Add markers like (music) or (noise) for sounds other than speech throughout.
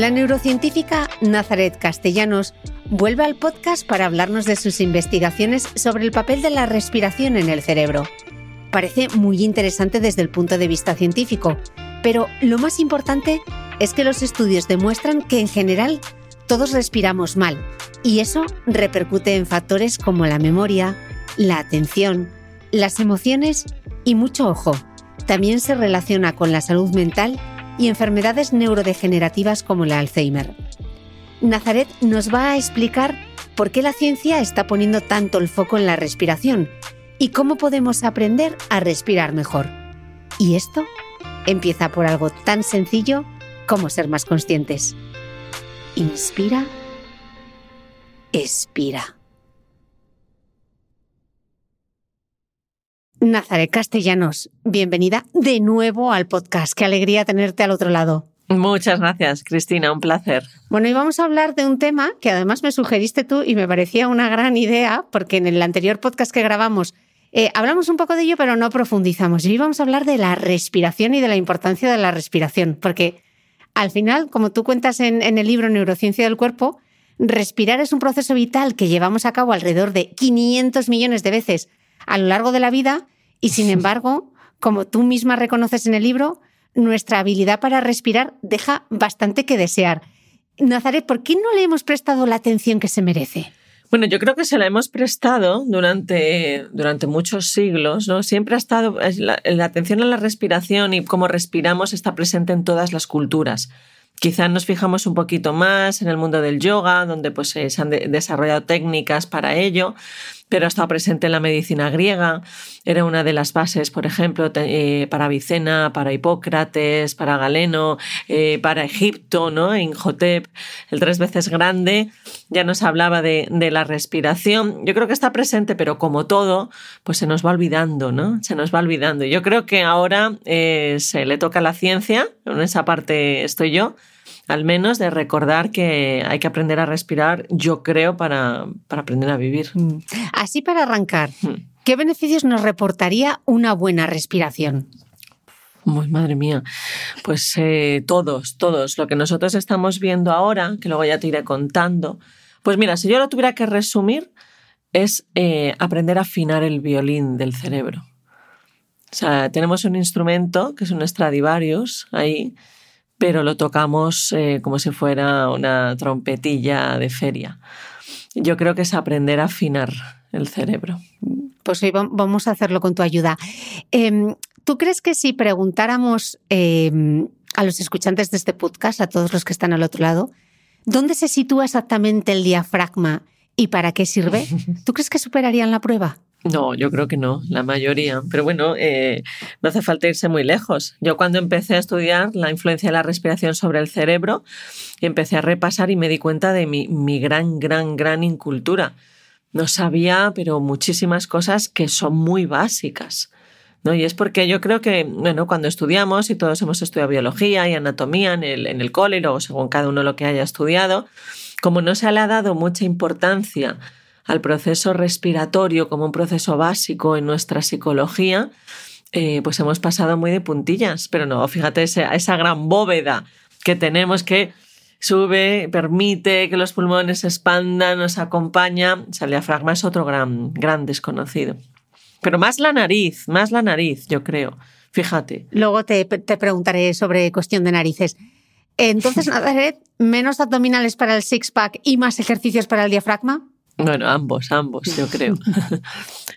La neurocientífica Nazaret Castellanos vuelve al podcast para hablarnos de sus investigaciones sobre el papel de la respiración en el cerebro. Parece muy interesante desde el punto de vista científico, pero lo más importante es que los estudios demuestran que en general todos respiramos mal y eso repercute en factores como la memoria, la atención, las emociones y mucho ojo. También se relaciona con la salud mental y enfermedades neurodegenerativas como el Alzheimer. Nazaret nos va a explicar por qué la ciencia está poniendo tanto el foco en la respiración y cómo podemos aprender a respirar mejor. Y esto empieza por algo tan sencillo como ser más conscientes. Inspira, expira. Nazaret Castellanos, bienvenida de nuevo al podcast. Qué alegría tenerte al otro lado. Muchas gracias, Cristina, un placer. Bueno, y vamos a hablar de un tema que además me sugeriste tú y me parecía una gran idea, porque en el anterior podcast que grabamos eh, hablamos un poco de ello, pero no profundizamos. Y hoy vamos a hablar de la respiración y de la importancia de la respiración, porque al final, como tú cuentas en, en el libro Neurociencia del Cuerpo, respirar es un proceso vital que llevamos a cabo alrededor de 500 millones de veces a lo largo de la vida y sin (laughs) embargo, como tú misma reconoces en el libro, nuestra habilidad para respirar deja bastante que desear. Nazaret, ¿por qué no le hemos prestado la atención que se merece? Bueno, yo creo que se la hemos prestado durante, durante muchos siglos, ¿no? Siempre ha estado, la, la atención a la respiración y cómo respiramos está presente en todas las culturas. Quizá nos fijamos un poquito más en el mundo del yoga, donde pues, se han desarrollado técnicas para ello, pero ha estado presente en la medicina griega. Era una de las bases, por ejemplo, eh, para Avicena, para Hipócrates, para Galeno, eh, para Egipto, ¿no? En Jotep, el tres veces grande, ya nos hablaba de, la respiración. Yo creo que está presente, pero como todo, pues se nos va olvidando, ¿no? Se nos va olvidando. Yo creo que ahora eh, se le toca a la ciencia, en esa parte estoy yo, al menos de recordar que hay que aprender a respirar, yo creo, para, aprender a vivir. Mm. Así para arrancar, mm. ¿qué beneficios nos reportaría una buena respiración? Muy madre mía. Pues eh, todos, todos. Lo que nosotros estamos viendo ahora, que luego ya te iré contando. Pues mira, si yo lo tuviera que resumir, es eh, aprender a afinar el violín del cerebro. O sea, tenemos un instrumento que es un Stradivarius ahí, pero lo tocamos eh, como si fuera una trompetilla de feria. Yo creo que es aprender a afinar el cerebro. Pues hoy vamos a hacerlo con tu ayuda. Em, ¿Tú crees que si preguntáramos em, a los escuchantes de este podcast, a todos los que están al otro lado, ¿dónde se sitúa exactamente el diafragma y para qué sirve? (laughs) ¿Tú crees que superarían la prueba? No, yo creo que no, la mayoría. Pero bueno, eh, no hace falta irse muy lejos. Yo cuando empecé a estudiar la influencia de la respiración sobre el cerebro, empecé a repasar y me di cuenta de mi, gran, gran, gran incultura. No sabía, pero muchísimas cosas que son muy básicas. ¿no? Y es porque yo creo que, bueno, cuando estudiamos, y todos hemos estudiado biología y anatomía en el, en el cole, o según cada uno lo que haya estudiado, como no se le ha dado mucha importancia al proceso respiratorio como un proceso básico en nuestra psicología, eh, pues hemos pasado muy de puntillas. Pero no, fíjate esa, esa gran bóveda que tenemos que sube, permite que los pulmones se expandan, nos acompaña. O sea, el diafragma es otro gran, gran desconocido. Pero más la nariz, más la nariz, yo creo. Fíjate. Luego te, te preguntaré sobre cuestión de narices. Entonces, (laughs) Nazaret, menos abdominales para el six-pack y más ejercicios para el diafragma. Bueno, ambos, ambos, yo creo.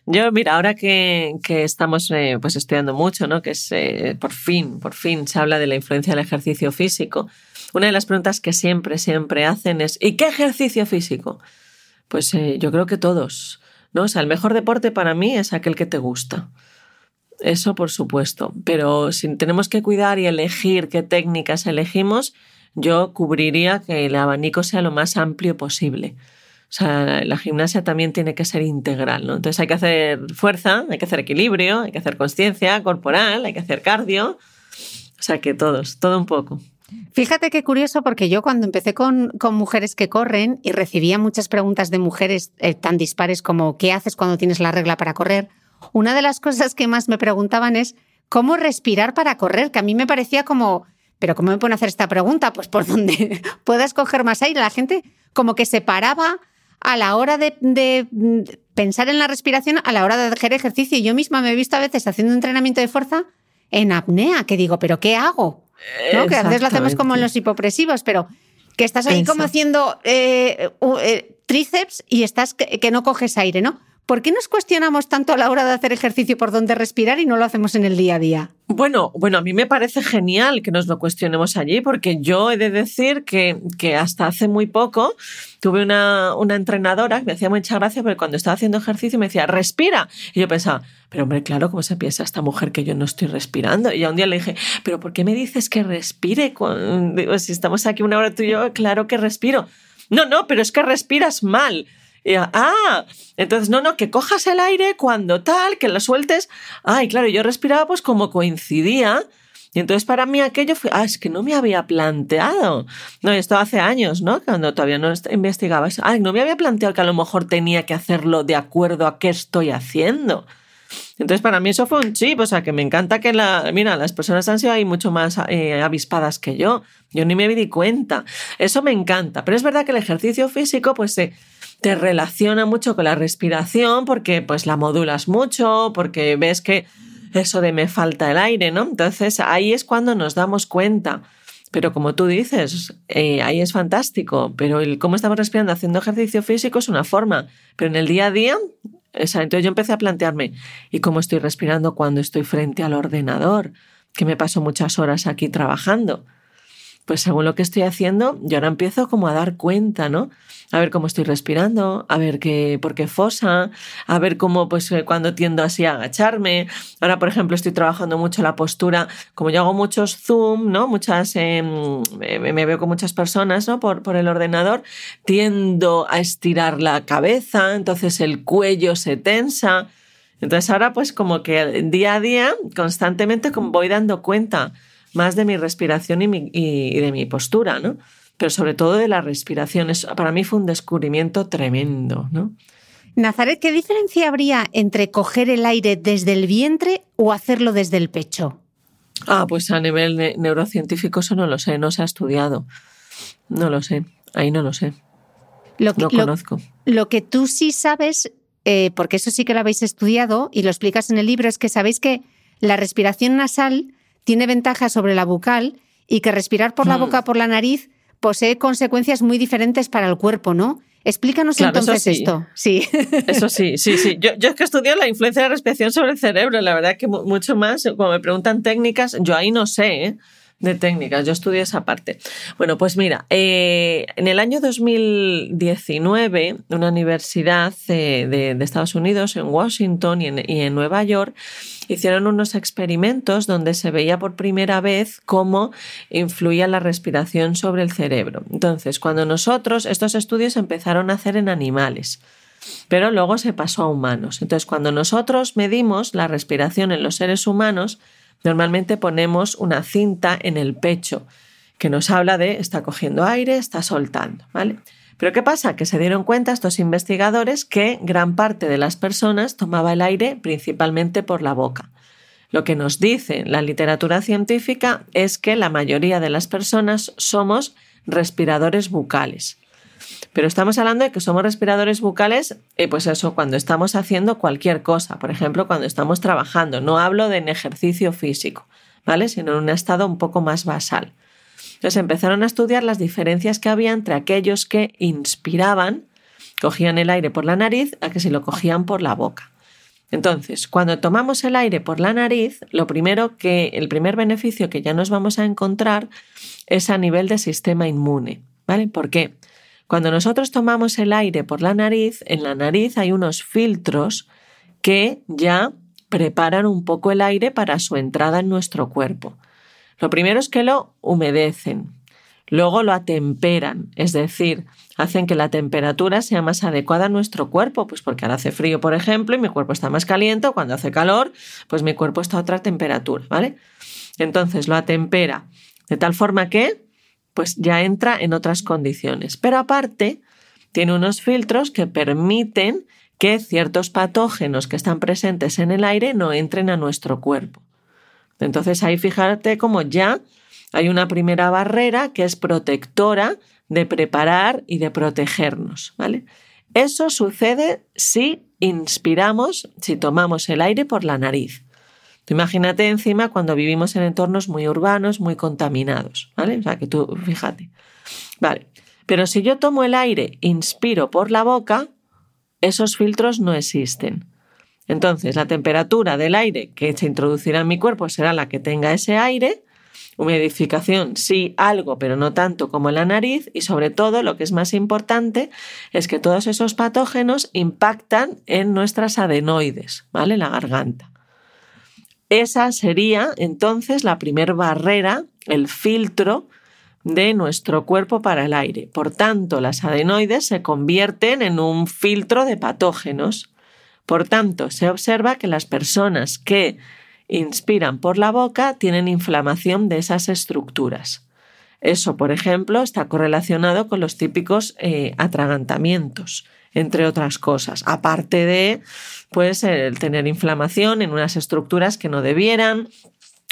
yo, mira, ahora que, estamos eh, pues estudiando mucho, ¿no? Que es, eh, por fin, por fin se habla de la influencia del ejercicio físico. Una de las preguntas que siempre, siempre hacen es ¿y qué ejercicio físico? Pues eh, yo creo que todos, ¿no? O sea, el mejor deporte para mí es aquel que te gusta. Eso por supuesto, pero si tenemos que cuidar y elegir qué técnicas elegimos, yo cubriría que el abanico sea lo más amplio posible. O sea, la gimnasia también tiene que ser integral, ¿no? Entonces hay que hacer fuerza, hay que hacer equilibrio, hay que hacer conciencia corporal, hay que hacer cardio. O sea, que todos, todo un poco. Fíjate qué curioso, porque yo cuando empecé con, con mujeres que corren y recibía muchas preguntas de mujeres eh, tan dispares como ¿qué haces cuando tienes la regla para correr? Una de las cosas que más me preguntaban es ¿cómo respirar para correr? Que a mí me parecía como, ¿pero cómo me pueden hacer esta pregunta? Pues por (laughs) donde puedas coger más aire. La gente como que se paraba a la hora de, pensar en la respiración, a la hora de hacer ejercicio. Yo misma me he visto a veces haciendo entrenamiento de fuerza en apnea, que digo, ¿pero qué hago? ¿No? Que a veces lo hacemos como en los hipopresivos, pero que estás ahí como haciendo eh, eh, tríceps y estás que, no coges aire, ¿no? ¿Por qué nos cuestionamos tanto a la hora de hacer ejercicio por dónde respirar y no lo hacemos en el día a día? Bueno, bueno, a mí me parece genial que nos lo cuestionemos allí, porque yo he de decir que, que hasta hace muy poco tuve una, una, entrenadora que me hacía mucha gracia porque cuando estaba haciendo ejercicio me decía, respira. Y yo pensaba, pero hombre, claro, ¿cómo se piensa esta mujer que yo no estoy respirando? Y ya un día le dije, pero ¿por qué me dices que respire? Digo, si estamos aquí una hora tú y yo, claro que respiro. No, no, pero es que respiras mal. Y ah, entonces no, no, que cojas el aire cuando tal, que lo sueltes. Ay, claro, yo respiraba pues como coincidía. Y entonces para mí aquello fue, ah, es que no me había planteado. No, esto hace años, ¿no? Cuando todavía no investigaba eso. Ay, no me había planteado que a lo mejor tenía que hacerlo de acuerdo a qué estoy haciendo. Entonces, para mí eso fue un chip, o sea, que me encanta que la, mira, las personas han sido ahí mucho más eh, avispadas que yo. Yo ni me di cuenta. Eso me encanta. Pero es verdad que el ejercicio físico, pues se, te relaciona mucho con la respiración porque pues la modulas mucho, porque ves que eso de me falta el aire, ¿no? Entonces ahí es cuando nos damos cuenta. Pero como tú dices, eh, ahí es fantástico, pero el cómo estamos respirando haciendo ejercicio físico es una forma, pero en el día a día, entonces yo empecé a plantearme, ¿y cómo estoy respirando cuando estoy frente al ordenador? Que me paso muchas horas aquí trabajando. Pues según lo que estoy haciendo, yo ahora empiezo como a dar cuenta, ¿no? a ver cómo estoy respirando, a ver qué, por qué fosa, a ver cómo, pues, eh, cuando tiendo así a agacharme. Ahora, por ejemplo, estoy trabajando mucho la postura, como yo hago muchos Zoom, ¿no? Muchas, em, me veo con muchas personas, ¿no? Por, por el ordenador, tiendo a estirar la cabeza, entonces el cuello se tensa. Entonces ahora, pues, como que día a día, constantemente voy dando cuenta más de mi respiración y, y de mi postura, ¿no? pero sobre todo de la respiración. para mí fue un descubrimiento tremendo, ¿no? Nazaret, ¿qué diferencia habría entre coger el aire desde el vientre o hacerlo desde el pecho? Ah, pues a nivel neurocientífico eso no lo sé, no se ha estudiado. No lo sé, ahí no lo sé. Lo que, no conozco. Lo, que tú sí sabes eh, porque eso sí que lo habéis estudiado y lo explicas en el libro, es que sabéis que la respiración nasal tiene ventajas sobre la bucal y que respirar por la boca, por la nariz, posee consecuencias muy diferentes para el cuerpo, ¿no? Explícanos entonces esto. Sí. (laughs) Eso sí, sí, sí. Yo, yo es que estudio la influencia de la respiración sobre el cerebro, la verdad que mucho más, cuando me preguntan técnicas, yo ahí no sé, ¿eh? de técnicas, yo estudié esa parte. Bueno, pues mira, eh, en el año 2019, una universidad eh, de, Estados Unidos, en Washington y en, Nueva York, hicieron unos experimentos donde se veía por primera vez cómo influía la respiración sobre el cerebro. Entonces, cuando nosotros, estos estudios empezaron a hacer en animales, pero luego se pasó a humanos. Entonces, cuando nosotros medimos la respiración en los seres humanos, Normalmente ponemos una cinta en el pecho que nos habla de está cogiendo aire, está soltando, ¿vale? Pero ¿qué pasa? Que se dieron cuenta estos investigadores que gran parte de las personas tomaba el aire principalmente por la boca. Lo que nos dice la literatura científica es que la mayoría de las personas somos respiradores bucales. Pero estamos hablando de que somos respiradores bucales, y pues eso, cuando estamos haciendo cualquier cosa, por ejemplo, cuando estamos trabajando. No hablo de en ejercicio físico, ¿vale? Sino en un estado un poco más basal. Entonces empezaron a estudiar las diferencias que había entre aquellos que inspiraban, cogían el aire por la nariz, a que si lo cogían por la boca. Entonces, cuando tomamos el aire por la nariz, lo primero que, el primer beneficio que ya nos vamos a encontrar es a nivel de sistema inmune. ¿Vale? ¿Por qué? Cuando nosotros tomamos el aire por la nariz, en la nariz hay unos filtros que ya preparan un poco el aire para su entrada en nuestro cuerpo. Lo primero es que lo humedecen, luego lo atemperan, es decir, hacen que la temperatura sea más adecuada a nuestro cuerpo, pues porque ahora hace frío, por ejemplo, y mi cuerpo está más caliente, cuando hace calor, pues mi cuerpo está a otra temperatura, ¿vale? Entonces lo atempera de tal forma que pues ya entra en otras condiciones. Pero aparte, tiene unos filtros que permiten que ciertos patógenos que están presentes en el aire no entren a nuestro cuerpo. Entonces ahí fíjate cómo ya hay una primera barrera que es protectora de preparar y de protegernos, ¿vale? Eso sucede si inspiramos, si tomamos el aire por la nariz imagínate encima cuando vivimos en entornos muy urbanos, muy contaminados, ¿vale? O sea, que tú, fíjate. Vale. Pero si yo tomo el aire, inspiro por la boca, esos filtros no existen. Entonces, la temperatura del aire que se introducirá en mi cuerpo será la que tenga ese aire. Humidificación, sí, algo, pero no tanto como en la nariz. Y sobre todo, lo que es más importante es que todos esos patógenos impactan en nuestras adenoides, ¿vale? La garganta. Esa sería entonces la primer barrera, el filtro de nuestro cuerpo para el aire. Por tanto, las adenoides se convierten en un filtro de patógenos. Por tanto, se observa que las personas que inspiran por la boca tienen inflamación de esas estructuras. Eso, por ejemplo, está correlacionado con los típicos eh, atragantamientos entre otras cosas, aparte de pues el tener inflamación en unas estructuras que no debieran,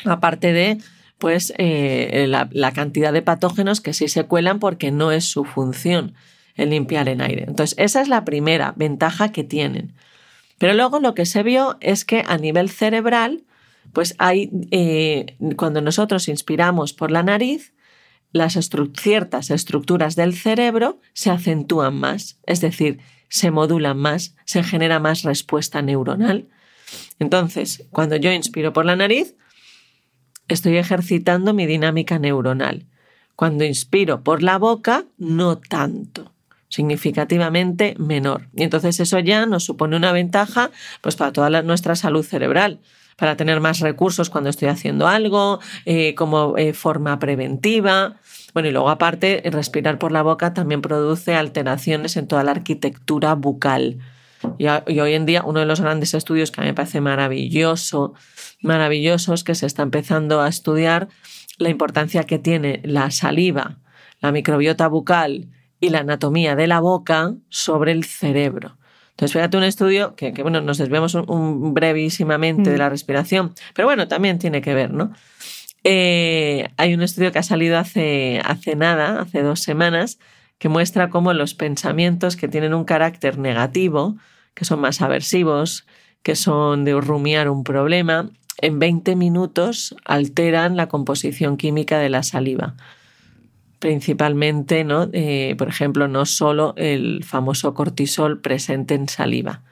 aparte de pues eh, la, cantidad de patógenos que sí se cuelan porque no es su función el limpiar en aire. Entonces, esa es la primera ventaja que tienen. Pero luego lo que se vio es que a nivel cerebral, pues hay, eh, cuando nosotros inspiramos por la nariz, las ciertas estructuras del cerebro se acentúan más, es decir, se modulan más, se genera más respuesta neuronal. Entonces, cuando yo inspiro por la nariz, estoy ejercitando mi dinámica neuronal. Cuando inspiro por la boca, no tanto, significativamente menor. Y entonces eso ya nos supone una ventaja pues, para toda nuestra salud cerebral para tener más recursos cuando estoy haciendo algo, eh, como eh, forma preventiva. Bueno, y luego aparte, respirar por la boca también produce alteraciones en toda la arquitectura bucal. Y, hoy en día uno de los grandes estudios que a mí me parece maravilloso, maravilloso, es que se está empezando a estudiar la importancia que tiene la saliva, la microbiota bucal y la anatomía de la boca sobre el cerebro. Entonces, fíjate un estudio que, bueno, nos desviamos un, brevísimamente de la mm. respiración, pero bueno, también tiene que ver, ¿no? Eh, hay un estudio que ha salido hace, hace nada, hace dos semanas, que muestra cómo los pensamientos que tienen un carácter negativo, que son más aversivos, que son de rumiar un problema, en 20 minutos alteran la composición química de la saliva. Principalmente, ¿no? Eh, por ejemplo, no solo el famoso cortisol presente en saliva.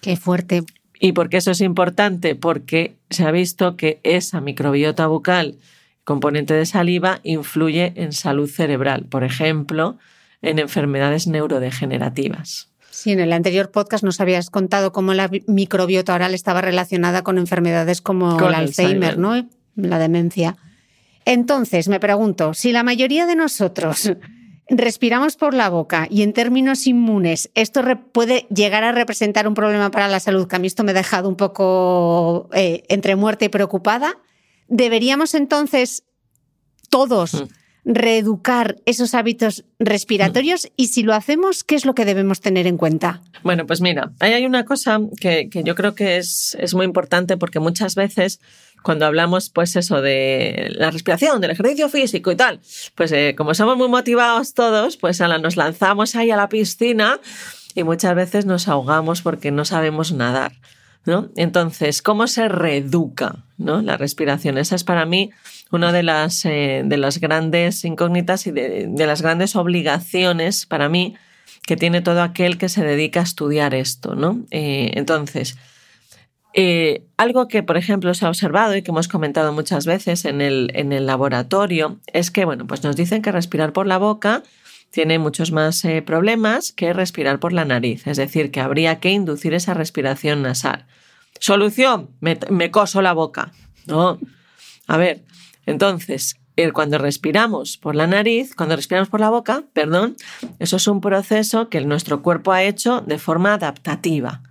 Qué fuerte. ¿Y por qué eso es importante? Porque se ha visto que esa microbiota bucal, componente de saliva, influye en salud cerebral, por ejemplo, en enfermedades neurodegenerativas. Sí, en el anterior podcast nos habías contado cómo la microbiota oral estaba relacionada con enfermedades como el Alzheimer, ¿no? La demencia. Entonces, me pregunto, si la mayoría de nosotros (laughs) respiramos por la boca y en términos inmunes esto puede llegar a representar un problema para la salud, que a mí esto me ha dejado un poco eh, entre muerte y preocupada, ¿deberíamos entonces todos mm. reeducar esos hábitos respiratorios y si lo hacemos, ¿qué es lo que debemos tener en cuenta? Bueno, pues mira, ahí hay una cosa que, yo creo que es, es, muy importante porque muchas veces cuando hablamos pues eso de la respiración, del ejercicio físico y tal, pues eh, como somos muy motivados todos, pues nos lanzamos ahí a la piscina y muchas veces nos ahogamos porque no sabemos nadar. ¿no? Entonces, ¿cómo se reeduca ¿no? la respiración? Esa es para mí una de las, eh, de las grandes incógnitas y de, las grandes obligaciones para mí que tiene todo aquel que se dedica a estudiar esto, ¿no? Eh, entonces, eh, algo que, por ejemplo, se ha observado y que hemos comentado muchas veces en el, en el laboratorio es que, bueno, pues nos dicen que respirar por la boca tiene muchos más problemas que respirar por la nariz, es decir, que habría que inducir esa respiración nasal. Solución, me, me coso la boca. No. A ver, entonces, cuando respiramos por la nariz, cuando respiramos por la boca, perdón, eso es un proceso que nuestro cuerpo ha hecho de forma adaptativa.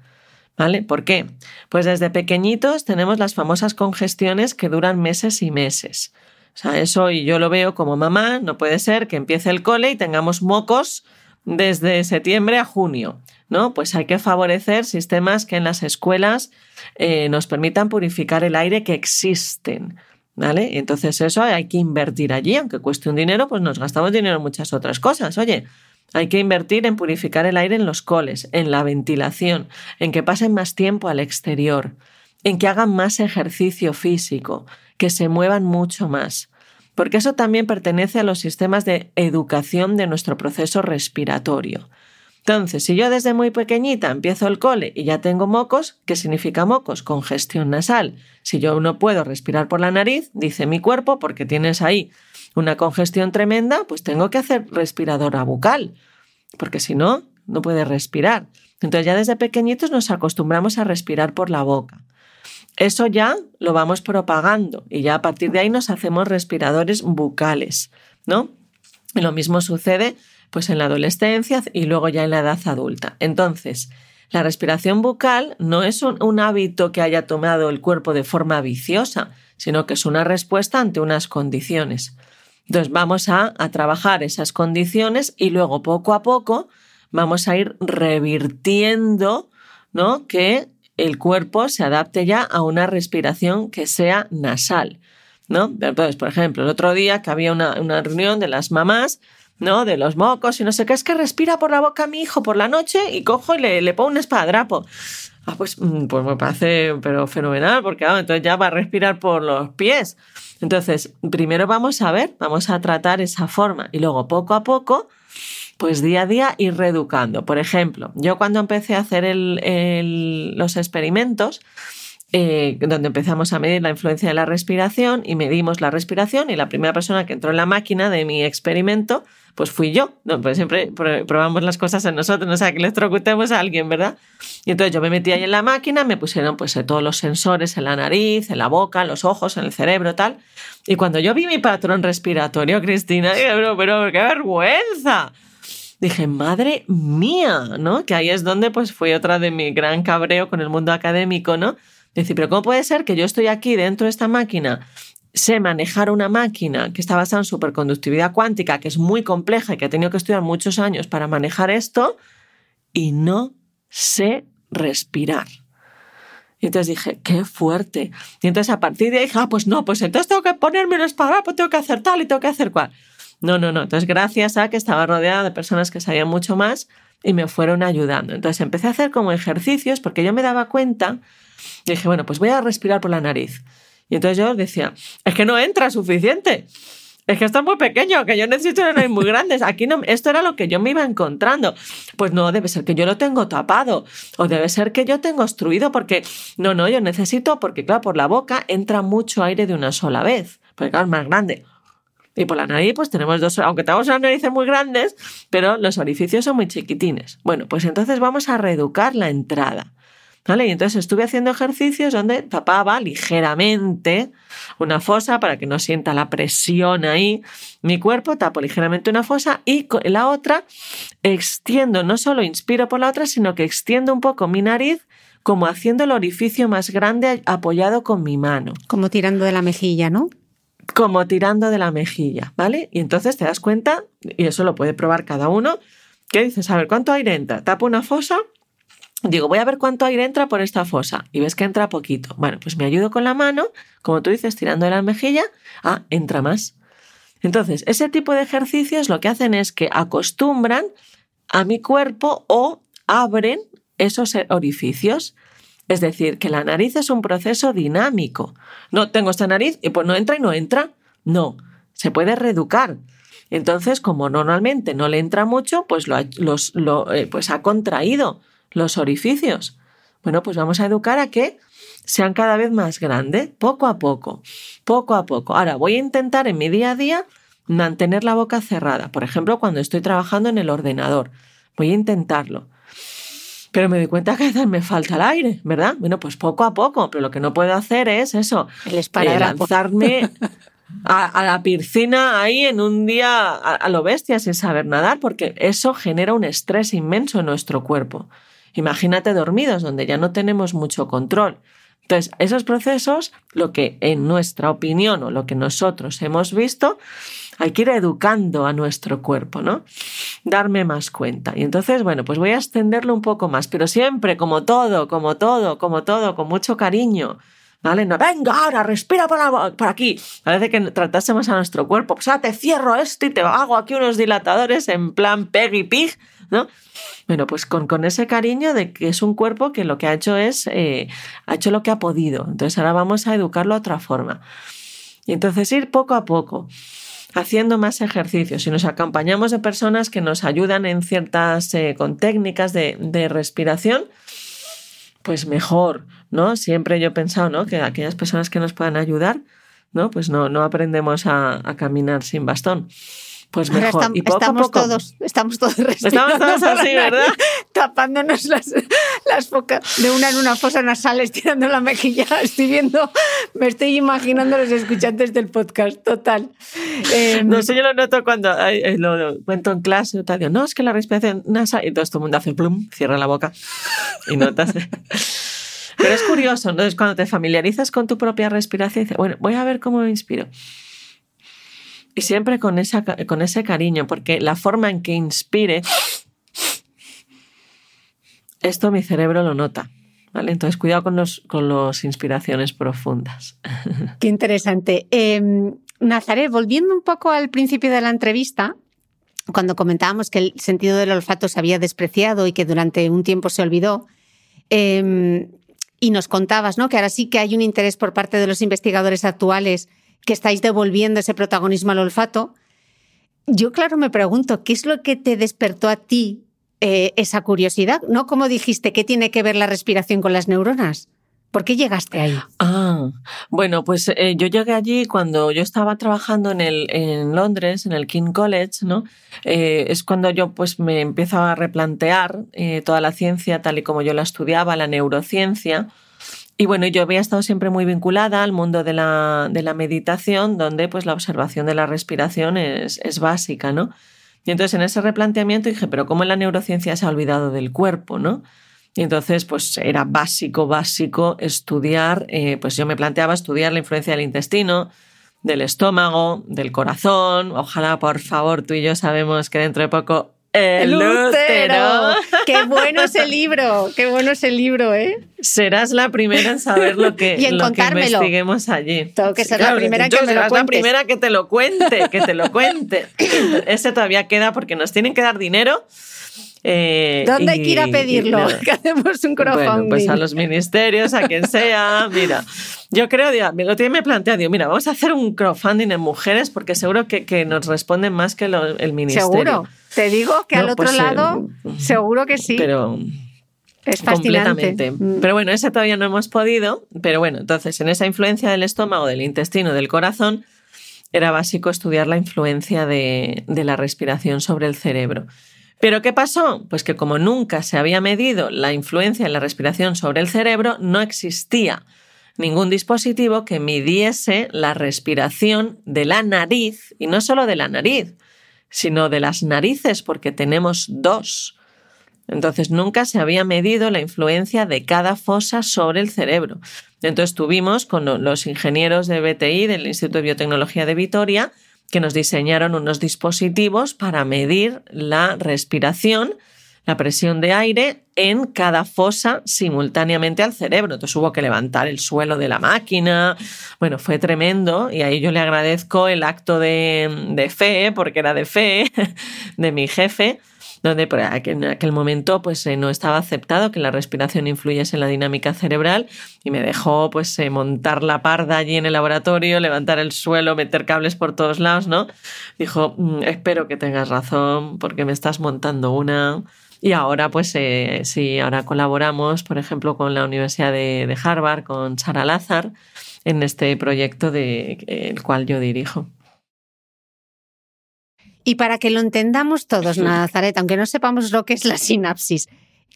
¿Vale? ¿Por qué? Pues desde pequeñitos tenemos las famosas congestiones que duran meses y meses. O sea, eso y yo lo veo como mamá, no puede ser que empiece el cole y tengamos mocos desde septiembre a junio, ¿no? Pues hay que favorecer sistemas que en las escuelas eh, nos permitan purificar el aire que existen. ¿Vale? Entonces eso hay que invertir allí, aunque cueste un dinero, pues nos gastamos dinero en muchas otras cosas. Oye, hay que invertir en purificar el aire en los coles, en la ventilación, en que pasen más tiempo al exterior, en que hagan más ejercicio físico, que se muevan mucho más. Porque eso también pertenece a los sistemas de educación de nuestro proceso respiratorio. Entonces, si yo desde muy pequeñita empiezo el cole y ya tengo mocos, ¿qué significa mocos? Congestión nasal. Si yo no puedo respirar por la nariz, dice mi cuerpo, porque tienes ahí una congestión tremenda, pues tengo que hacer respiradora bucal, porque si no, no puede respirar. Entonces ya desde pequeñitos nos acostumbramos a respirar por la boca. Eso ya lo vamos propagando y ya a partir de ahí nos hacemos respiradores bucales, ¿no? lo mismo sucede pues en la adolescencia y luego ya en la edad adulta. Entonces, la respiración bucal no es un, hábito que haya tomado el cuerpo de forma viciosa, sino que es una respuesta ante unas condiciones. Entonces vamos a, a, trabajar esas condiciones y luego poco a poco vamos a ir revirtiendo ¿no? que el cuerpo se adapte ya a una respiración que sea nasal. ¿no? Entonces, por ejemplo, el otro día que había una, una reunión de las mamás ¿no? De los mocos y no sé qué, es que respira por la boca mi hijo por la noche y cojo y le, le pongo un espadrapo. Ah, pues, mm, pues me parece pero fenomenal, porque entonces ya va a respirar por los pies. Entonces, primero vamos a ver, vamos a tratar esa forma y luego poco a poco, pues día a día ir reeducando. Por ejemplo, yo cuando empecé a hacer los experimentos, eh, donde empezamos a medir la influencia de la respiración y medimos la respiración y la primera persona que entró en la máquina de mi experimento pues fui yo. No, pues siempre probamos las cosas en nosotros, no sea, que electrocutemos a alguien, ¿verdad? Y entonces yo me metí ahí en la máquina, me pusieron pues todos los sensores en la nariz, en la boca, en los ojos, en el cerebro, tal. Y cuando yo vi mi patrón respiratorio, Cristina, dije, pero, pero qué vergüenza. Dije, madre mía, ¿no? Que ahí es donde pues fue otra de mi gran cabreo con el mundo académico, ¿no? Decir, pero ¿cómo puede ser que yo estoy aquí dentro de esta máquina sé manejar una máquina que está basada en superconductividad cuántica, que es muy compleja y que he tenido que estudiar muchos años para manejar esto, y no sé respirar. Y entonces dije, qué fuerte. Y entonces a partir de ahí dije, ah, pues no, pues entonces tengo que ponerme un espadas, pues tengo que hacer tal y tengo que hacer cual. No, no, no. Entonces, gracias a que estaba rodeada de personas que sabían mucho más, y me fueron ayudando. Entonces empecé a hacer como ejercicios porque yo me daba cuenta, dije, bueno, pues voy a respirar por la nariz. Y entonces yo decía, es que no entra suficiente. Es que esto es muy pequeño, que yo necesito nariz muy grandes. Aquí no, esto era lo que yo me iba encontrando. Pues no, debe ser que yo lo tengo tapado. O debe ser que yo tengo obstruido porque, no, no, yo necesito, porque claro, por la boca entra mucho aire de una sola vez. Porque claro, es más grande. Y por la nariz, pues tenemos dos, aunque tenemos unas narices muy grandes, pero los orificios son muy chiquitines. Bueno, pues entonces vamos a reeducar la entrada. ¿Vale? Y entonces estuve haciendo ejercicios donde tapaba ligeramente una fosa para que no sienta la presión ahí. Mi cuerpo tapo ligeramente una fosa y la otra extiendo, no solo inspiro por la otra, sino que extiendo un poco mi nariz como haciendo el orificio más grande apoyado con mi mano. Como tirando de la mejilla, ¿no? como tirando de la mejilla, ¿vale? Y entonces te das cuenta, y eso lo puede probar cada uno, que dices, a ver, ¿cuánto aire entra? Tapo una fosa, digo, voy a ver cuánto aire entra por esta fosa, y ves que entra poquito. Bueno, pues me ayudo con la mano, como tú dices, tirando de la mejilla, ah, entra más. Entonces, ese tipo de ejercicios lo que hacen es que acostumbran a mi cuerpo o abren esos orificios. Es decir, que la nariz es un proceso dinámico. No tengo esta nariz y pues no entra y no entra. No, se puede reeducar. Entonces, como normalmente no le entra mucho, pues, lo, eh, pues ha contraído los orificios. Bueno, pues vamos a educar a que sean cada vez más grandes, poco a poco, poco a poco. Ahora, voy a intentar en mi día a día mantener la boca cerrada. Por ejemplo, cuando estoy trabajando en el ordenador. Voy a intentarlo. Pero me doy cuenta que a veces me falta el aire, ¿verdad? Bueno, pues poco a poco, pero lo que no puedo hacer es eso, el eh, lanzarme a, la piscina ahí en un día a, a lo bestia sin saber nadar, porque eso genera un estrés inmenso en nuestro cuerpo. Imagínate dormidos, donde ya no tenemos mucho control. Entonces, esos procesos, lo que en nuestra opinión o lo que nosotros hemos visto, hay que ir educando a nuestro cuerpo, ¿no? Darme más cuenta. Y entonces, bueno, pues voy a extenderlo un poco más, pero siempre, como todo, como todo, como todo, con mucho cariño. ¿Vale? No, venga, ahora respira por, aquí. Parece que tratásemos a nuestro cuerpo. Pues ahora te cierro esto y te hago aquí unos dilatadores en plan Peggy Pig, ¿no? Bueno, pues con, con, ese cariño de que es un cuerpo que lo que ha hecho es, eh, ha hecho lo que ha podido. Entonces ahora vamos a educarlo de otra forma. Y entonces ir poco a poco, haciendo más ejercicios. Si nos acompañamos de personas que nos ayudan en ciertas, eh, con técnicas de, de, respiración, pues mejor, ¿no? Siempre yo he pensado, ¿no? Que aquellas personas que nos puedan ayudar, ¿no? Pues no, no aprendemos a caminar sin bastón. Pues mejor. y poco estamos poco. todos, estamos todos Estamos (laughs) todos así, ¿verdad? (laughs) Tapándonos las, las focas de una en una fosa nasal, estirando la mejilla. (laughs) Estoy viendo, me estoy imaginando los escuchantes del podcast, total. Eh, no sé, yo lo noto cuando lo, cuento en clase, tal, digo, no, es que la respiración nasal, y todo el mundo hace plum, cierra la boca y notas. Pero es curioso, entonces cuando te familiarizas con tu propia respiración, dices, bueno, voy a ver cómo me inspiro. Y siempre con, esa, con ese cariño, porque la forma en que inspire, esto mi cerebro lo nota. ¿Vale? Entonces, cuidado con las con los inspiraciones profundas. (laughs) Qué interesante. Eh, Nazaret, volviendo un poco al principio de la entrevista, cuando comentábamos que el sentido del olfato se había despreciado y que durante un tiempo se olvidó, eh, y nos contabas ¿no? que ahora sí que hay un interés por parte de los investigadores actuales que estáis devolviendo ese protagonismo al olfato. Yo, claro, me pregunto, ¿qué es lo que te despertó a ti eh, esa curiosidad? ¿No? Como dijiste, ¿qué tiene que ver la respiración con las neuronas? ¿Por qué llegaste ahí? Ah, bueno, pues eh, yo llegué allí cuando yo estaba trabajando en, el, en Londres, en el King College, ¿no? Eh, es cuando yo pues me empiezo a replantear toda la ciencia tal y como yo la estudiaba, la neurociencia, y bueno, yo había estado siempre muy vinculada al mundo de la, de la meditación, donde pues la observación de la respiración es, es, básica, ¿no? Y entonces en ese replanteamiento dije, pero ¿cómo la neurociencia se ha olvidado del cuerpo, ¿no? Y entonces pues era básico, básico estudiar, eh, pues yo me planteaba estudiar la influencia del intestino, del estómago, del corazón. Ojalá, por favor, tú y yo sabemos que dentro de poco el útero. Qué bueno ese libro, qué bueno ese libro, ¿eh? Serás la primera en saber lo que, (laughs) y en lo que investiguemos allí. Tengo que ser claro, la primera que me lo serás la primera que te lo cuente, que te lo cuente. (laughs) Ese todavía queda porque nos tienen que dar dinero Eh, ¿Dónde hay que ir a pedirlo? nada. (laughs) que hacemos un crowdfunding. Bueno, pues a los ministerios, a quien sea. (laughs) Mira, yo creo, digo, me lo tiene me plantea, digo, mira, vamos a hacer un crowdfunding en mujeres porque seguro que, que nos responden más que lo- el ministerio. Seguro. Te digo que No, al otro pues, eh, lado, seguro que sí. Pero es fascinante. completamente. Mm. Pero bueno, ese todavía no hemos podido. Pero bueno, entonces en esa influencia del estómago, del intestino, del corazón, era básico estudiar la influencia de, de la respiración sobre el cerebro. Pero ¿qué pasó? Pues que como nunca se había medido la influencia de la respiración sobre el cerebro, no existía ningún dispositivo que midiese la respiración de la nariz, y no solo de la nariz, sino de las narices, porque tenemos dos. Entonces nunca se había medido la influencia de cada fosa sobre el cerebro. Entonces tuvimos con lo- los ingenieros de BTI, del Instituto de Biotecnología de Vitoria, que nos diseñaron unos dispositivos para medir la respiración, la presión de aire en cada fosa simultáneamente al cerebro. Entonces hubo que levantar el suelo de la máquina. Bueno, fue tremendo y ahí yo le agradezco el acto de, de fe, porque era de fe, (laughs) de mi jefe, donde en aquel momento pues eh, no estaba aceptado que la respiración influyese en la dinámica cerebral y me dejó pues eh, montar la parda allí en el laboratorio, levantar el suelo, meter cables por todos lados, ¿no? Dijo, "Mm, espero que tengas razón porque me estás montando una... Y ahora, pues eh, sí, ahora colaboramos, por ejemplo, con la Universidad de, Harvard, con Sara Lazar, en este proyecto de, el cual yo dirijo. Y para que lo entendamos todos, Nazaret, aunque no sepamos lo que es la sinapsis,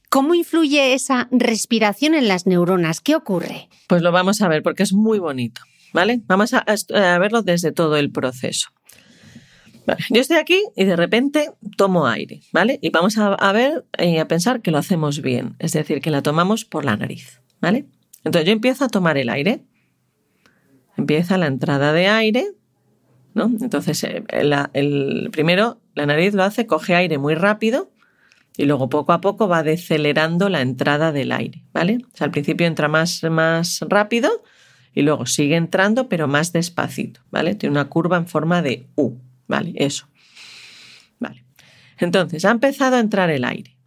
¿cómo influye esa respiración en las neuronas? ¿Qué ocurre? Pues lo vamos a ver porque es muy bonito, ¿vale? Vamos a, a verlo desde todo el proceso. Vale, yo estoy aquí y de repente tomo aire, ¿vale? Y vamos a, a ver y a pensar que lo hacemos bien, es decir, que la tomamos por la nariz, ¿vale? Entonces yo empiezo a tomar el aire, empieza la entrada de aire, ¿no? Entonces, eh, el, primero la nariz lo hace, coge aire muy rápido y luego poco a poco va decelerando la entrada del aire, ¿vale? O sea, al principio entra más, más rápido y luego sigue entrando, pero más despacito, ¿vale? Tiene una curva en forma de U, ¿vale? Eso. Vale. Entonces, ha empezado a entrar el aire.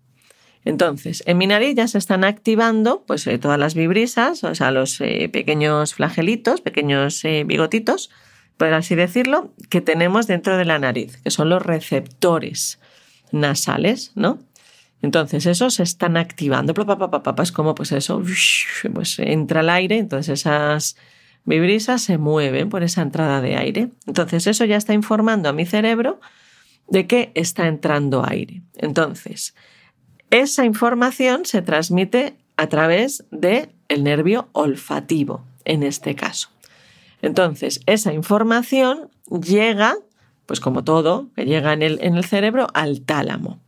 Entonces, en mi nariz ya se están activando pues, eh, todas las vibrisas, o sea, los eh, pequeños flagelitos, pequeños bigotitos, por así decirlo, que tenemos dentro de la nariz, que son los receptores nasales, ¿no? Entonces, esos se están activando. Es como, pues eso, pues entra el aire, entonces esas vibrisas se mueven por esa entrada de aire. Entonces, eso ya está informando a mi cerebro de que está entrando aire. Entonces, esa información se transmite a través del el nervio olfativo, en este caso. Entonces, esa información llega, pues como todo, que llega en el, en el cerebro, al tálamo,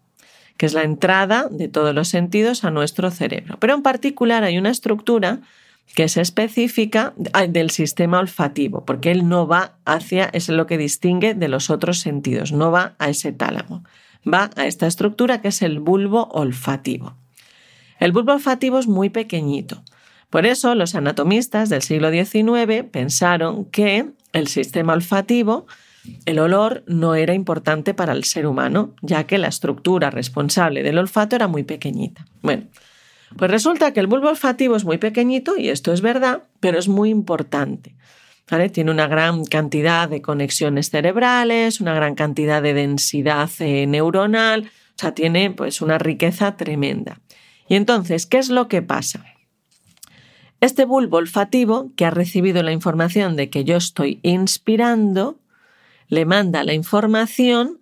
que es la entrada de todos los sentidos a nuestro cerebro. Pero en particular hay una estructura que es específica del sistema olfativo, porque él no va hacia, es lo que distingue de los otros sentidos, no va a ese tálamo, va a esta estructura que es el bulbo olfativo. El bulbo olfativo es muy pequeñito, por eso los anatomistas del siglo XIX pensaron que el sistema olfativo, el olor, no era importante para el ser humano, ya que la estructura responsable del olfato era muy pequeñita. Bueno, pues resulta que el bulbo olfativo es muy pequeñito, y esto es verdad, pero es muy importante. Tiene una gran cantidad de conexiones cerebrales, una gran cantidad de densidad eh, neuronal, o sea, tiene pues una riqueza tremenda. Y entonces, ¿qué es lo que pasa? Este bulbo olfativo, que ha recibido la información de que yo estoy inspirando, le manda la información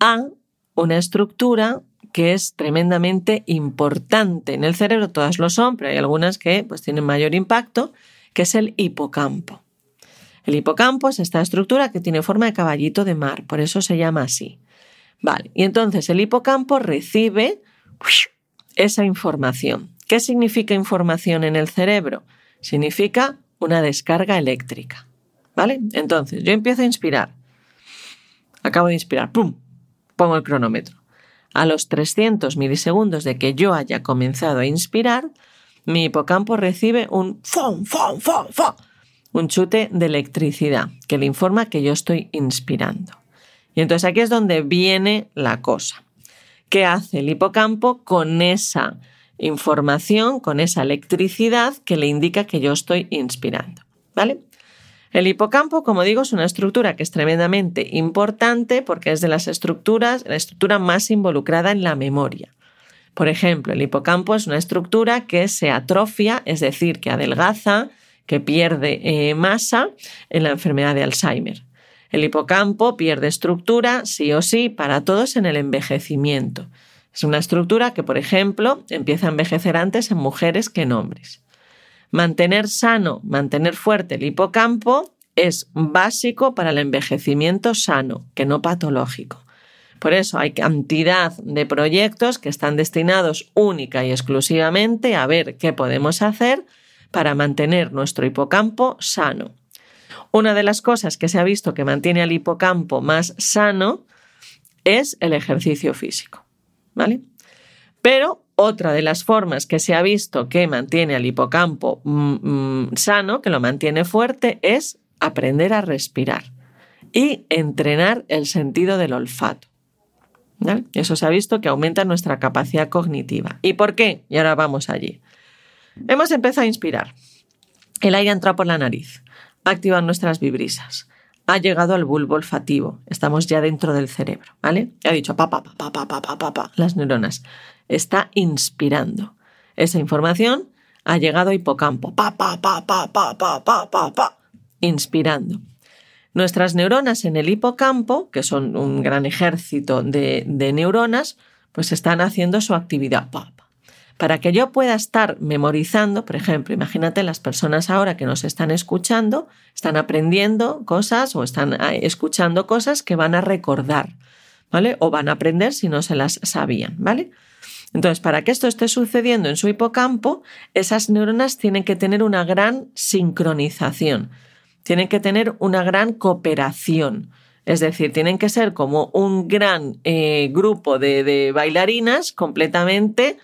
a una estructura que es tremendamente importante. En el cerebro todas lo son, pero hay algunas que pues, tienen mayor impacto, que es el hipocampo. El hipocampo es esta estructura que tiene forma de caballito de mar, por eso se llama así. Vale, y entonces el hipocampo recibe esa información. ¿Qué significa información en el cerebro? Significa una descarga eléctrica. ¿Vale? Entonces, yo empiezo a inspirar. Acabo de inspirar. ¡Pum! Pongo el cronómetro. A los 300 milisegundos de que yo haya comenzado a inspirar, mi hipocampo recibe un fom, fom, fom, fom, un chute de electricidad que le informa que yo estoy inspirando. Y entonces aquí es donde viene la cosa. ¿Qué hace el hipocampo con esa información, con esa electricidad que le indica que yo estoy inspirando? ¿Vale? El hipocampo, como digo, es una estructura que es tremendamente importante porque es de las estructuras, la estructura más involucrada en la memoria. Por ejemplo, el hipocampo es una estructura que se atrofia, es decir, que adelgaza, que pierde eh, masa en la enfermedad de Alzheimer. El hipocampo pierde estructura, sí o sí, para todos en el envejecimiento. Es una estructura que, por ejemplo, empieza a envejecer antes en mujeres que en hombres. Mantener sano, mantener fuerte el hipocampo es básico para el envejecimiento sano, que no patológico. Por eso hay cantidad de proyectos que están destinados única y exclusivamente a ver qué podemos hacer para mantener nuestro hipocampo sano. Una de las cosas que se ha visto que mantiene al hipocampo más sano es el ejercicio físico. Pero otra de las formas que se ha visto que mantiene al hipocampo mm, mm, sano, que lo mantiene fuerte, es aprender a respirar y entrenar el sentido del olfato. Eso se ha visto que aumenta nuestra capacidad cognitiva. ¿Y por qué? Y ahora vamos allí. Hemos empezado a inspirar. El aire entra por la nariz, activa nuestras vibrisas. Ha llegado al bulbo olfativo. Estamos ya dentro del cerebro, ¿vale? Ha dicho pa pa pa pa pa pa pa pa las neuronas. Está inspirando. Esa información ha llegado a hipocampo. Pa pa pa pa pa pa pa pa pa. Inspirando. Nuestras neuronas en el hipocampo, que son un gran ejército de, neuronas, pues están haciendo su actividad. Para que yo pueda estar memorizando, por ejemplo, imagínate las personas ahora que nos están escuchando, están aprendiendo cosas o están ah, escuchando cosas que van a recordar, ¿vale? O van a aprender si no se las sabían, ¿vale? Entonces, para que esto esté sucediendo en su hipocampo, esas neuronas tienen que tener una gran sincronización tienen que tener una gran cooperación. Es decir, tienen que ser como un gran eh, grupo de, bailarinas completamente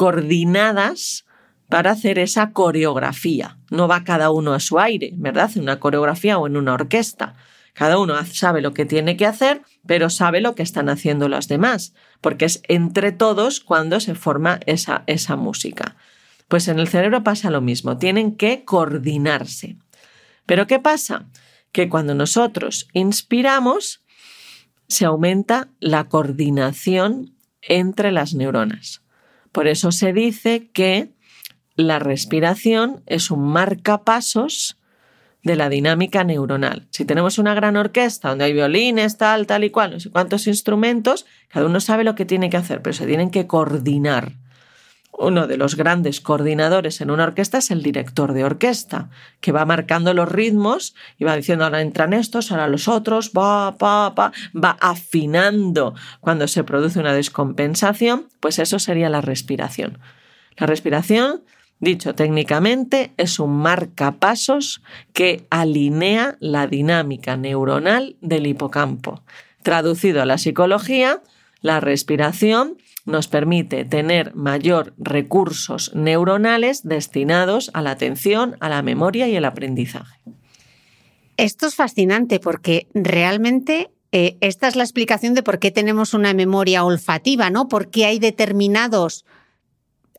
coordinadas para hacer esa coreografía. No va cada uno a su aire, ¿verdad? En una coreografía o en una orquesta. Cada uno sabe lo que tiene que hacer, pero sabe lo que están haciendo los demás, porque es entre todos cuando se forma esa, esa música. Pues en el cerebro pasa lo mismo, tienen que coordinarse. Pero ¿qué pasa? Que cuando nosotros inspiramos, se aumenta la coordinación entre las neuronas. Por eso se dice que la respiración es un marcapasos de la dinámica neuronal. Si tenemos una gran orquesta donde hay violines, tal, tal y cual, no sé cuántos instrumentos, cada uno sabe lo que tiene que hacer, pero se tienen que coordinar uno de los grandes coordinadores en una orquesta es el director de orquesta, que va marcando los ritmos y va diciendo ahora entran estos, ahora los otros, va, va, va, va afinando cuando se produce una descompensación, pues eso sería la respiración. La respiración, dicho técnicamente, es un marcapasos que alinea la dinámica neuronal del hipocampo. Traducido a la psicología, la respiración nos permite tener mayor recursos neuronales destinados a la atención, a la memoria y el aprendizaje. Esto es fascinante porque realmente eh, esta es la explicación de por qué tenemos una memoria olfativa, ¿no? Porque hay determinados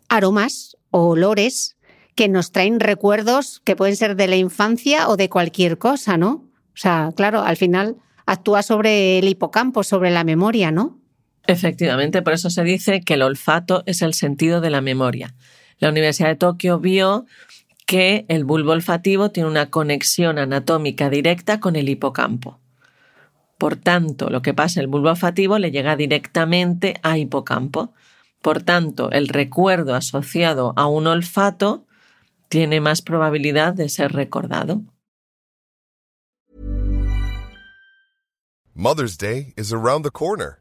aromas o olores que nos traen recuerdos que pueden ser de la infancia o de cualquier cosa, ¿no? O sea, claro, al final actúa sobre el hipocampo, sobre la memoria, ¿no? Efectivamente, por eso se dice que el olfato es el sentido de la memoria. La Universidad de Tokio vio que el bulbo olfativo tiene una conexión anatómica directa con el hipocampo. Por tanto, lo que pasa en el bulbo olfativo le llega directamente a hipocampo. Por tanto, el recuerdo asociado a un olfato tiene más probabilidad de ser recordado. Mother's Day is around the corner.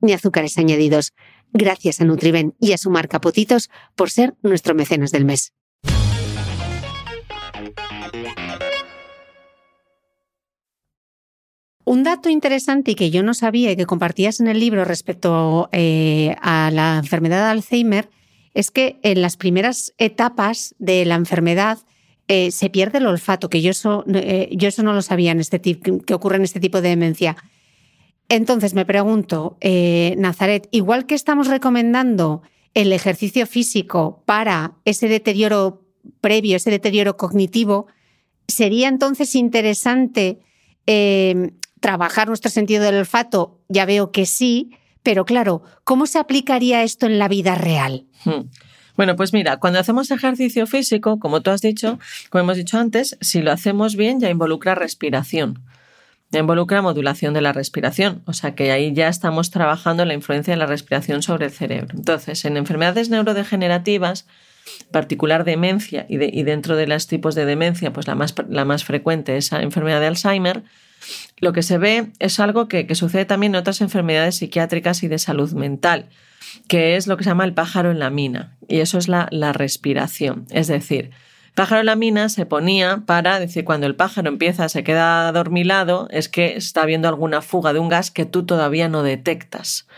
ni azúcares añadidos. Gracias a Nutriben y a su marca Potitos por ser nuestro mecenas del mes. Un dato interesante y que yo no sabía y que compartías en el libro respecto eh, a la enfermedad de Alzheimer es que en las primeras etapas de la enfermedad eh, se pierde el olfato, que yo eso, eh, yo eso no lo sabía en este que ocurre en este tipo de demencia. Entonces me pregunto, eh, Nazaret, igual que estamos recomendando el ejercicio físico para ese deterioro previo, ese deterioro cognitivo, ¿sería entonces interesante eh, trabajar nuestro sentido del olfato? Ya veo que sí, pero claro, ¿cómo se aplicaría esto en la vida real? Hmm. Bueno, pues mira, cuando hacemos ejercicio físico, como tú has dicho, como hemos dicho antes, si lo hacemos bien ya involucra respiración. Involucra modulación de la respiración, o sea que ahí ya estamos trabajando la influencia de la respiración sobre el cerebro. Entonces, en enfermedades neurodegenerativas, particular demencia y, de, y dentro de los tipos de demencia, pues la más, la más frecuente es la enfermedad de Alzheimer, lo que se ve es algo que, que sucede también en otras enfermedades psiquiátricas y de salud mental, que es lo que se llama el pájaro en la mina, y eso es la, la respiración. Es decir, pájaro en la mina se ponía para decir cuando el pájaro empieza, se queda adormilado, es que está habiendo alguna fuga de un gas que tú todavía no detectas.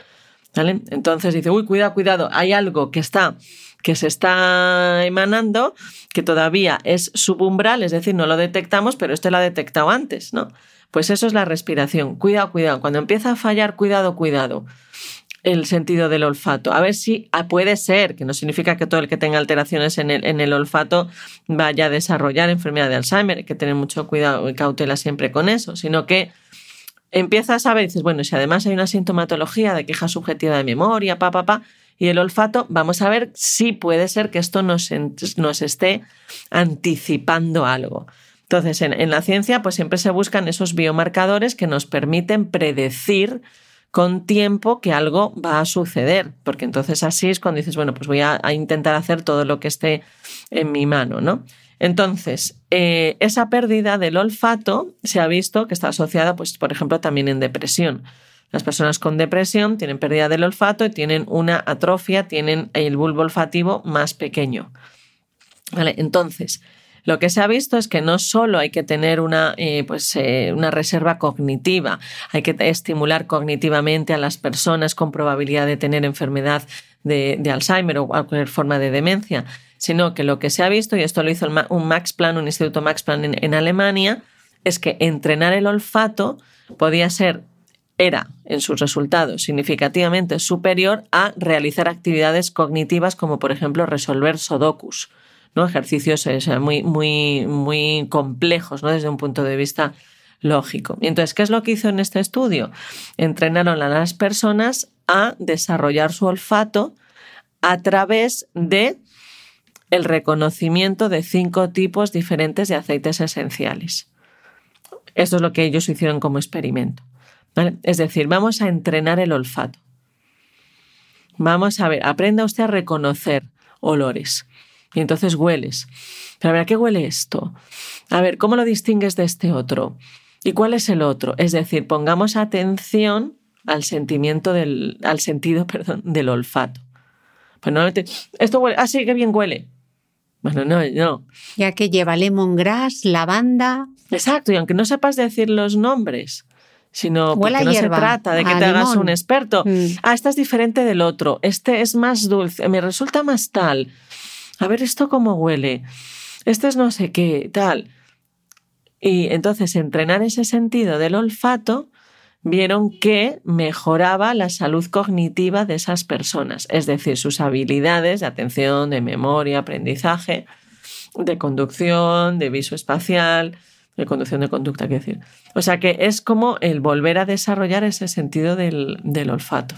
¿Vale? Entonces dice, uy, cuidado, cuidado, hay algo que está que se está emanando, que todavía es subumbral, es decir, no lo detectamos, pero este lo ha detectado antes, ¿no? Pues eso es la respiración. Cuidado, cuidado. Cuando empieza a fallar, cuidado, cuidado el sentido del olfato. A ver si ah, puede ser, que no significa que todo el que tenga alteraciones en el, en el olfato vaya a desarrollar enfermedad de Alzheimer, hay que tener mucho cuidado y cautela siempre con eso, sino que empiezas a ver, dices, bueno, si además hay una sintomatología de queja subjetiva de memoria, pa, pa, pa, y el olfato, vamos a ver si puede ser que esto nos, nos esté anticipando algo. Entonces, en, en la ciencia, pues siempre se buscan esos biomarcadores que nos permiten predecir con tiempo que algo va a suceder, porque entonces así es cuando dices, bueno, pues voy a, intentar hacer todo lo que esté en mi mano, ¿no? Entonces, eh, esa pérdida del olfato se ha visto que está asociada, pues, por ejemplo, también en depresión. Las personas con depresión tienen pérdida del olfato y tienen una atrofia, tienen el bulbo olfativo más pequeño. Vale, entonces, lo que se ha visto es que no solo hay que tener una, eh, pues, eh, una reserva cognitiva, hay que estimular cognitivamente a las personas con probabilidad de tener enfermedad de, Alzheimer o cualquier forma de demencia, sino que lo que se ha visto, y esto lo hizo un Max Plan, un instituto Max Plan en, en Alemania, es que entrenar el olfato podía ser era en sus resultados significativamente superior a realizar actividades cognitivas como por ejemplo resolver sudokus, ¿no? ejercicios muy, muy, muy complejos ¿no? desde un punto de vista lógico. Y entonces, ¿qué es lo que hizo en este estudio? Entrenaron a las personas a desarrollar su olfato a través de el reconocimiento de cinco tipos diferentes de aceites esenciales. Esto es lo que ellos hicieron como experimento. Es decir, vamos a entrenar el olfato. Vamos a ver, aprenda usted a reconocer olores. Y entonces hueles. Pero a ver, ¿a qué huele esto? A ver, ¿cómo lo distingues de este otro? ¿Y cuál es el otro? Es decir, pongamos atención al sentimiento del, al sentido, (laughs) perdón, del olfato. Pues normalmente, esto huele, ah, sí, qué bien huele. Bueno, no, no. Ya que lleva lemongrass, lavanda. Exacto, y aunque no sepas decir los nombres, sino Huele porque no se hierba, trata de que te hagas limón. un experto. Mm. Ah, este es diferente del otro, este es más dulce, me resulta más tal. A ver, ¿esto cómo huele? Este es no sé qué, tal. Y entonces entrenar ese sentido del olfato vieron que mejoraba la salud cognitiva de esas personas, es decir, sus habilidades de atención, de memoria, aprendizaje, de conducción, de visoespacial, de conducción de conducta, quiero decir. O sea que es como el volver a desarrollar ese sentido del, del olfato.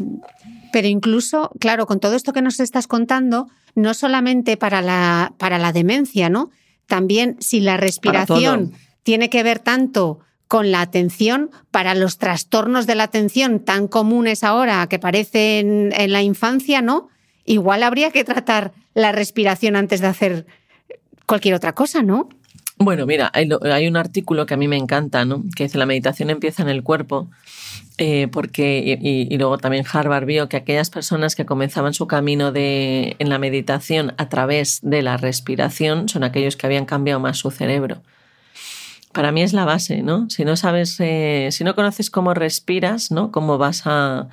Pero incluso, claro, con todo esto que nos estás contando, no solamente para la, para la demencia, ¿no? También si la respiración tiene que ver tanto con la atención, para los trastornos de la atención tan comunes ahora que parecen en la infancia, ¿no? Igual habría que tratar la respiración antes de hacer cualquier otra cosa, ¿no? Bueno, mira, hay, un artículo que a mí me encanta, ¿no? Que dice la meditación empieza en el cuerpo, eh, porque y, luego también Harvard vio que aquellas personas que comenzaban su camino de, en la meditación a través de la respiración son aquellos que habían cambiado más su cerebro. Para mí es la base, ¿no? Si no sabes, eh, si no conoces cómo respiras, ¿no? Cómo vas a,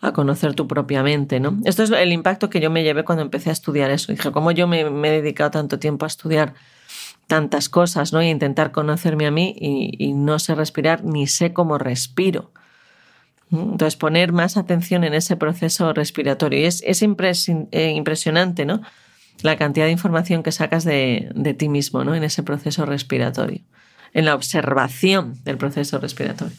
a conocer tu propia mente, ¿no? Esto es el impacto que yo me llevé cuando empecé a estudiar eso. Dije, ¿cómo yo me he dedicado tanto tiempo a estudiar tantas cosas, ¿no? Y intentar conocerme a mí y, no sé respirar ni sé cómo respiro. ¿Mm? Entonces, poner más atención en ese proceso respiratorio. Y es, es eh, impresionante, ¿no? La cantidad de información que sacas de, de ti mismo, ¿no? En ese proceso respiratorio. En la observación del proceso respiratorio.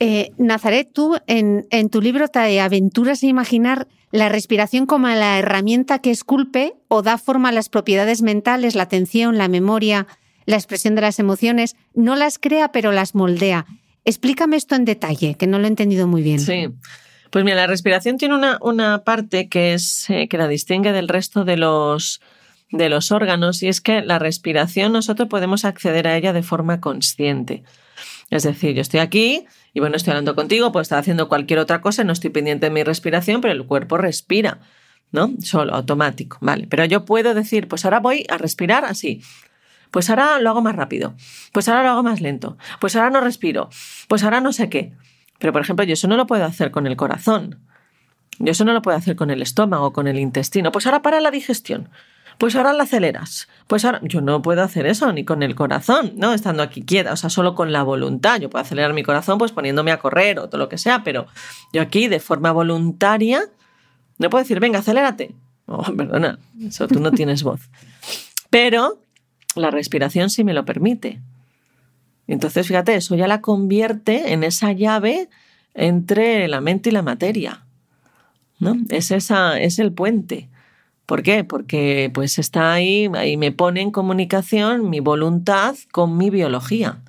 Eh, Nazaret, tú en, tu libro te aventuras a imaginar la respiración como la herramienta que esculpe o da forma a las propiedades mentales, la atención, la memoria, la expresión de las emociones. No las crea, pero las moldea. Explícame esto en detalle, que no lo he entendido muy bien. Sí. Pues mira, la respiración tiene una, una parte que es eh, que la distingue del resto de los de los órganos y es que la respiración nosotros podemos acceder a ella de forma consciente. Es decir, yo estoy aquí y bueno, estoy hablando contigo, puedo estar haciendo cualquier otra cosa, no estoy pendiente de mi respiración, pero el cuerpo respira, ¿no? Solo, automático, ¿vale? Pero yo puedo decir, pues ahora voy a respirar así. Pues ahora lo hago más rápido. Pues ahora lo hago más lento. Pues ahora no respiro. Pues ahora no sé qué. Pero, por ejemplo, yo eso no lo puedo hacer con el corazón. Yo eso no lo puedo hacer con el estómago, con el intestino. Pues ahora para la digestión. Pues ahora la aceleras. Pues ahora yo no puedo hacer eso ni con el corazón, ¿no? Estando aquí quieta, o sea, solo con la voluntad. Yo puedo acelerar mi corazón pues poniéndome a correr o todo lo que sea, pero yo aquí de forma voluntaria no puedo decir, venga, acelérate. Oh, (laughs) perdona, eso tú no tienes voz. Pero la respiración sí me lo permite. Entonces, fíjate, eso ya la convierte en esa llave entre la mente y la materia. ¿no? Es, esa, es el puente. ¿Por qué? Porque pues está ahí, ahí me pone en comunicación mi voluntad con mi biología.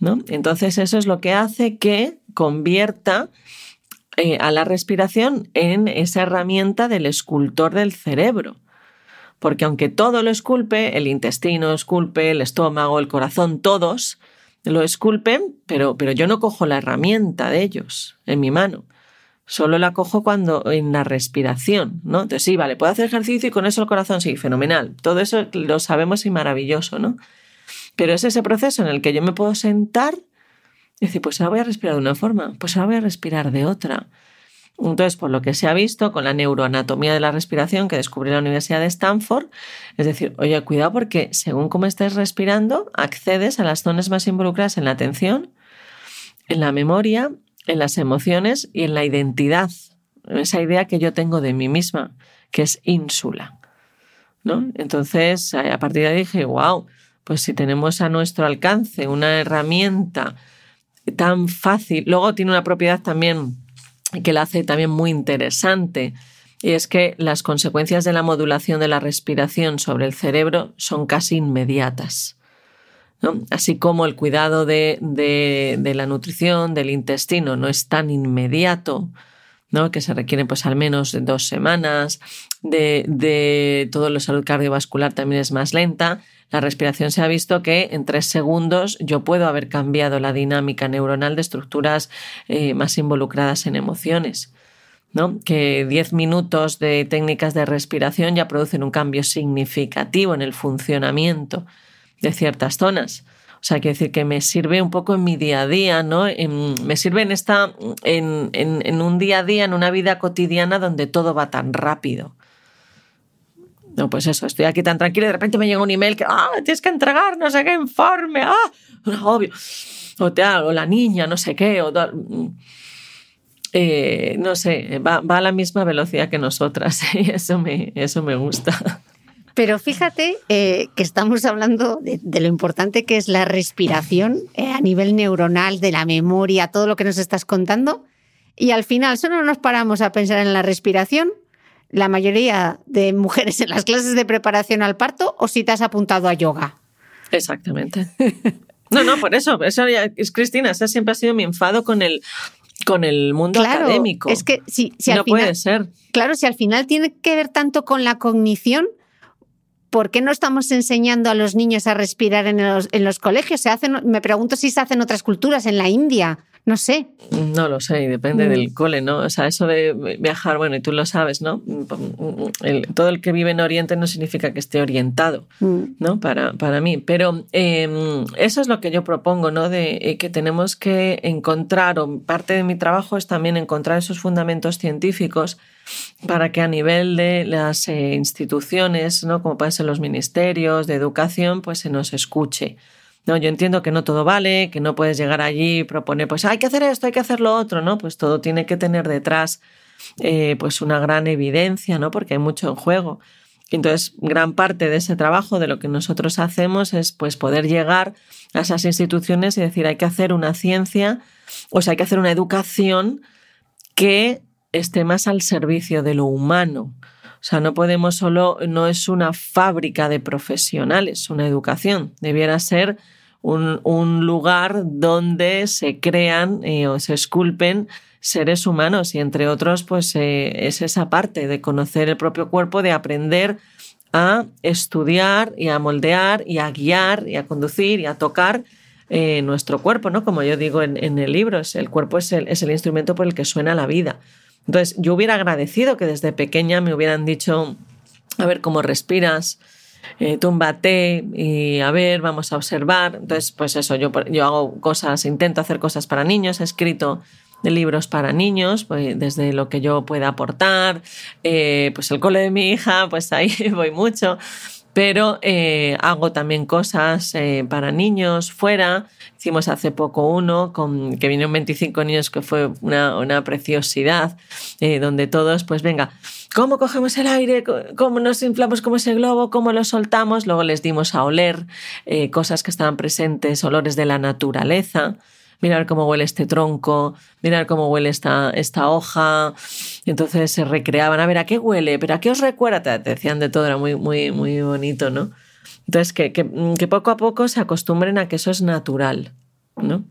¿no? Entonces eso es lo que hace que convierta eh, a la respiración en esa herramienta del escultor del cerebro. Porque aunque todo lo esculpe, el intestino esculpe, el estómago, el corazón, todos lo esculpen, pero, pero yo no cojo la herramienta de ellos en mi mano. Solo la cojo cuando en la respiración, ¿no? Entonces, sí, vale, puedo hacer ejercicio y con eso el corazón, sí, fenomenal. Todo eso lo sabemos y maravilloso, ¿no? Pero es ese proceso en el que yo me puedo sentar y decir, pues ahora voy a respirar de una forma, pues ahora voy a respirar de otra. Entonces, por lo que se ha visto con la neuroanatomía de la respiración que descubrió la Universidad de Stanford, es decir, oye, cuidado porque según cómo estés respirando, accedes a las zonas más involucradas en la atención, en la memoria, en las emociones y en la identidad, esa idea que yo tengo de mí misma, que es ínsula. ¿no? Entonces, a partir de ahí dije, wow, pues si tenemos a nuestro alcance una herramienta tan fácil, luego tiene una propiedad también que la hace también muy interesante, y es que las consecuencias de la modulación de la respiración sobre el cerebro son casi inmediatas. Así como el cuidado de, la nutrición, del intestino, no es tan inmediato, ¿no? que se requieren pues al menos dos semanas, de, todo lo salud cardiovascular también es más lenta. La respiración se ha visto que en tres segundos yo puedo haber cambiado la dinámica neuronal de estructuras eh, más involucradas en emociones. ¿no? que 10 minutos de técnicas de respiración ya producen un cambio significativo en el funcionamiento de ciertas zonas. O sea, quiero decir que me sirve un poco en mi día a día, ¿no? me sirve en, esta, en, en, un día a día, en una vida cotidiana donde todo va tan rápido. No, pues eso, estoy aquí tan tranquila y de repente me llega un email que, ah, tienes que entregar no sé qué informe, ah, obvio. O, te, o la niña, no sé qué, o eh, no sé, va, a la misma velocidad que nosotras (laughs) y eso me, eso me gusta. Pero fíjate eh, que estamos hablando de, lo importante que es la respiración eh, a nivel neuronal, de la memoria, todo lo que nos estás contando. Y al final solo nos paramos a pensar en la respiración, la mayoría de mujeres en las clases de preparación al parto o si te has apuntado a yoga. Exactamente. (laughs) No, no, por eso, eso es Cristina, ese siempre ha sido mi enfado con el con el mundo académico. Es que si, si no puede ser. Claro, si al final tiene que ver tanto con la cognición, ¿por qué no estamos enseñando a los niños a respirar en los, en los colegios? Se hacen, me pregunto si se hacen otras culturas, en la India, no sé. No lo sé, depende del mm. cole, ¿no? O sea, eso de viajar, bueno, y tú lo sabes, ¿no? todo el que vive en Oriente no significa que esté orientado, mm. ¿no? Para, para mí. Pero em, eso es lo que yo propongo, ¿no? De eh, que tenemos que encontrar, o parte de mi trabajo es también encontrar esos fundamentos científicos para que a nivel de las eh, instituciones, ¿no? como pueden ser los ministerios de educación, pues se nos escuche. No, yo entiendo que no todo vale, que no puedes llegar allí y proponer, pues hay que hacer esto, hay que hacer lo otro, ¿no? Pues todo tiene que tener detrás eh, pues una gran evidencia, ¿no? Porque hay mucho en juego. Entonces, gran parte de ese trabajo, de lo que nosotros hacemos, es pues poder llegar a esas instituciones y decir, hay que hacer una ciencia, o sea, hay que hacer una educación que esté más al servicio de lo humano. O sea, no podemos solo, no es una fábrica de profesionales, una educación. Debiera ser un, un lugar donde se crean eh, o se esculpen seres humanos y entre otros, pues eh, es esa parte de conocer el propio cuerpo, de aprender a estudiar y a moldear y a guiar y a conducir y a tocar eh, nuestro cuerpo, ¿no? Como yo digo en, en el libro, el cuerpo es el, es el instrumento por el que suena la vida. Entonces, yo hubiera agradecido que desde pequeña me hubieran dicho, a ver cómo respiras, eh, túmbate y a ver, vamos a observar. Entonces, pues eso, yo, yo hago cosas, intento hacer cosas para niños, he escrito libros para niños, pues desde lo que yo pueda aportar, eh, pues el cole de mi hija, pues ahí (laughs) voy mucho pero eh, hago también cosas eh, para niños fuera. Hicimos hace poco uno con, que vinieron 25 niños, que fue una, preciosidad, eh, donde todos, pues venga, ¿cómo cogemos el aire? ¿Cómo nos inflamos como ese globo? ¿Cómo lo soltamos? Luego les dimos a oler cosas que estaban presentes, olores de la naturaleza mirar cómo huele este tronco, mirar cómo huele esta, esta hoja. Y entonces se recreaban, a ver, ¿a qué huele? ¿Pero a qué os recuerda? Te decían de todo, era muy, muy, muy bonito, ¿no? Entonces, que, que, poco a poco se acostumbren a que eso es natural, ¿no?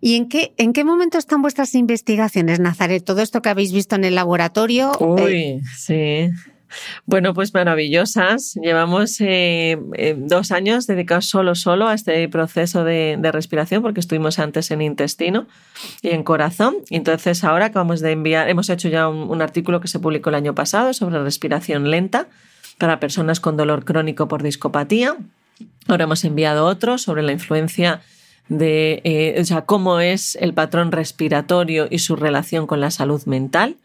¿Y en qué, en qué momento están vuestras investigaciones, Nazaret? Todo esto que habéis visto en el laboratorio. Uy, eh, sí. Bueno, pues maravillosas. Llevamos eh, eh, dos años dedicados solo, solo a este proceso de, respiración, porque estuvimos antes en intestino y en corazón. Entonces, ahora acabamos de enviar, hemos hecho ya un, artículo que se publicó el año pasado sobre respiración lenta para personas con dolor crónico por discopatía. Ahora hemos enviado otro sobre la influencia de, eh, o sea, cómo es el patrón respiratorio y su relación con la salud mental.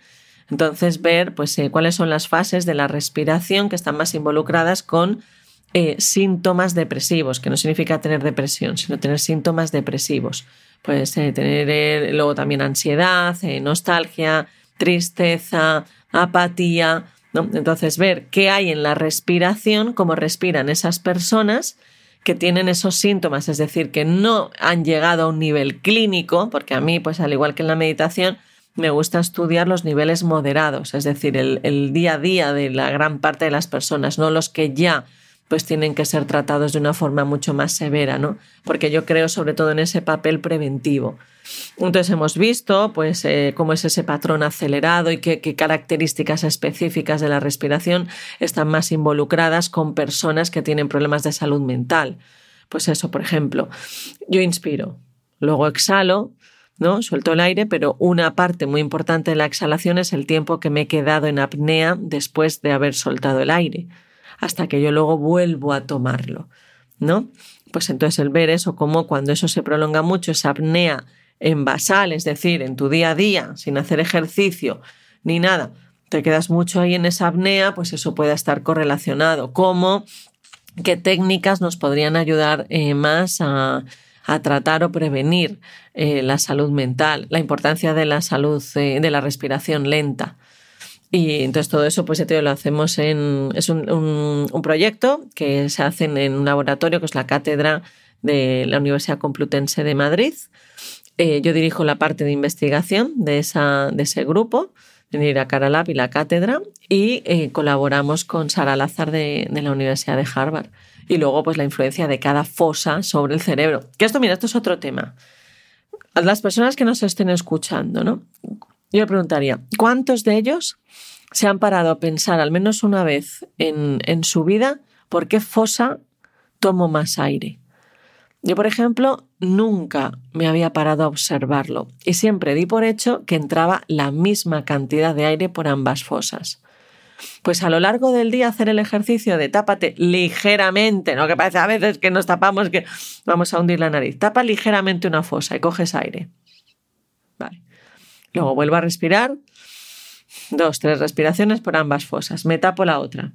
Entonces, ver pues, eh, cuáles son las fases de la respiración que están más involucradas con eh, síntomas depresivos, que no significa tener depresión, sino tener síntomas depresivos. Pues tener luego también ansiedad, nostalgia, tristeza, apatía. Entonces, ver qué hay en la respiración, cómo respiran esas personas que tienen esos síntomas, es decir, que no han llegado a un nivel clínico, porque a mí, pues al igual que en la meditación, me gusta estudiar los niveles moderados, es decir, el, día a día de la gran parte de las personas, no los que ya pues tienen que ser tratados de una forma mucho más severa, ¿no? Porque yo creo sobre todo en ese papel preventivo. Entonces hemos visto pues, eh, cómo es ese patrón acelerado y qué, qué, características específicas de la respiración están más involucradas con personas que tienen problemas de salud mental. Pues eso, por ejemplo, yo inspiro, luego exhalo, ¿no? Suelto el aire, pero una parte muy importante de la exhalación es el tiempo que me he quedado en apnea después de haber soltado el aire hasta que yo luego vuelvo a tomarlo, ¿no? Pues entonces el ver eso como cuando eso se prolonga mucho, esa apnea en basal, es decir, en tu día a día, sin hacer ejercicio ni nada, te quedas mucho ahí en esa apnea, pues eso puede estar correlacionado. ¿Cómo? ¿Qué técnicas nos podrían ayudar eh, más a, tratar o prevenir eh, la salud mental? La importancia de la salud, eh, de la respiración lenta. Y entonces todo eso, pues ya te lo hacemos en. Es un, proyecto que se hace en un laboratorio que es la cátedra de la Universidad Complutense de Madrid. Eh, yo dirijo la parte de investigación de, esa, de ese grupo, de a Caralab y la cátedra, y eh, colaboramos con Sara Lázar de, la Universidad de Harvard. Y luego, pues la influencia de cada fosa sobre el cerebro. Que esto, mira, esto es otro tema. A las personas que nos estén escuchando, ¿no? Yo le preguntaría, ¿cuántos de ellos se han parado a pensar al menos una vez en, en su vida por qué fosa tomo más aire? Yo, por ejemplo, nunca me había parado a observarlo y siempre di por hecho que entraba la misma cantidad de aire por ambas fosas. Pues a lo largo del día hacer el ejercicio de tápate ligeramente, no que parece a veces que nos tapamos que vamos a hundir la nariz, tapa ligeramente una fosa y coges aire. Luego vuelvo a respirar. Dos, tres respiraciones por ambas fosas. Me tapo la otra.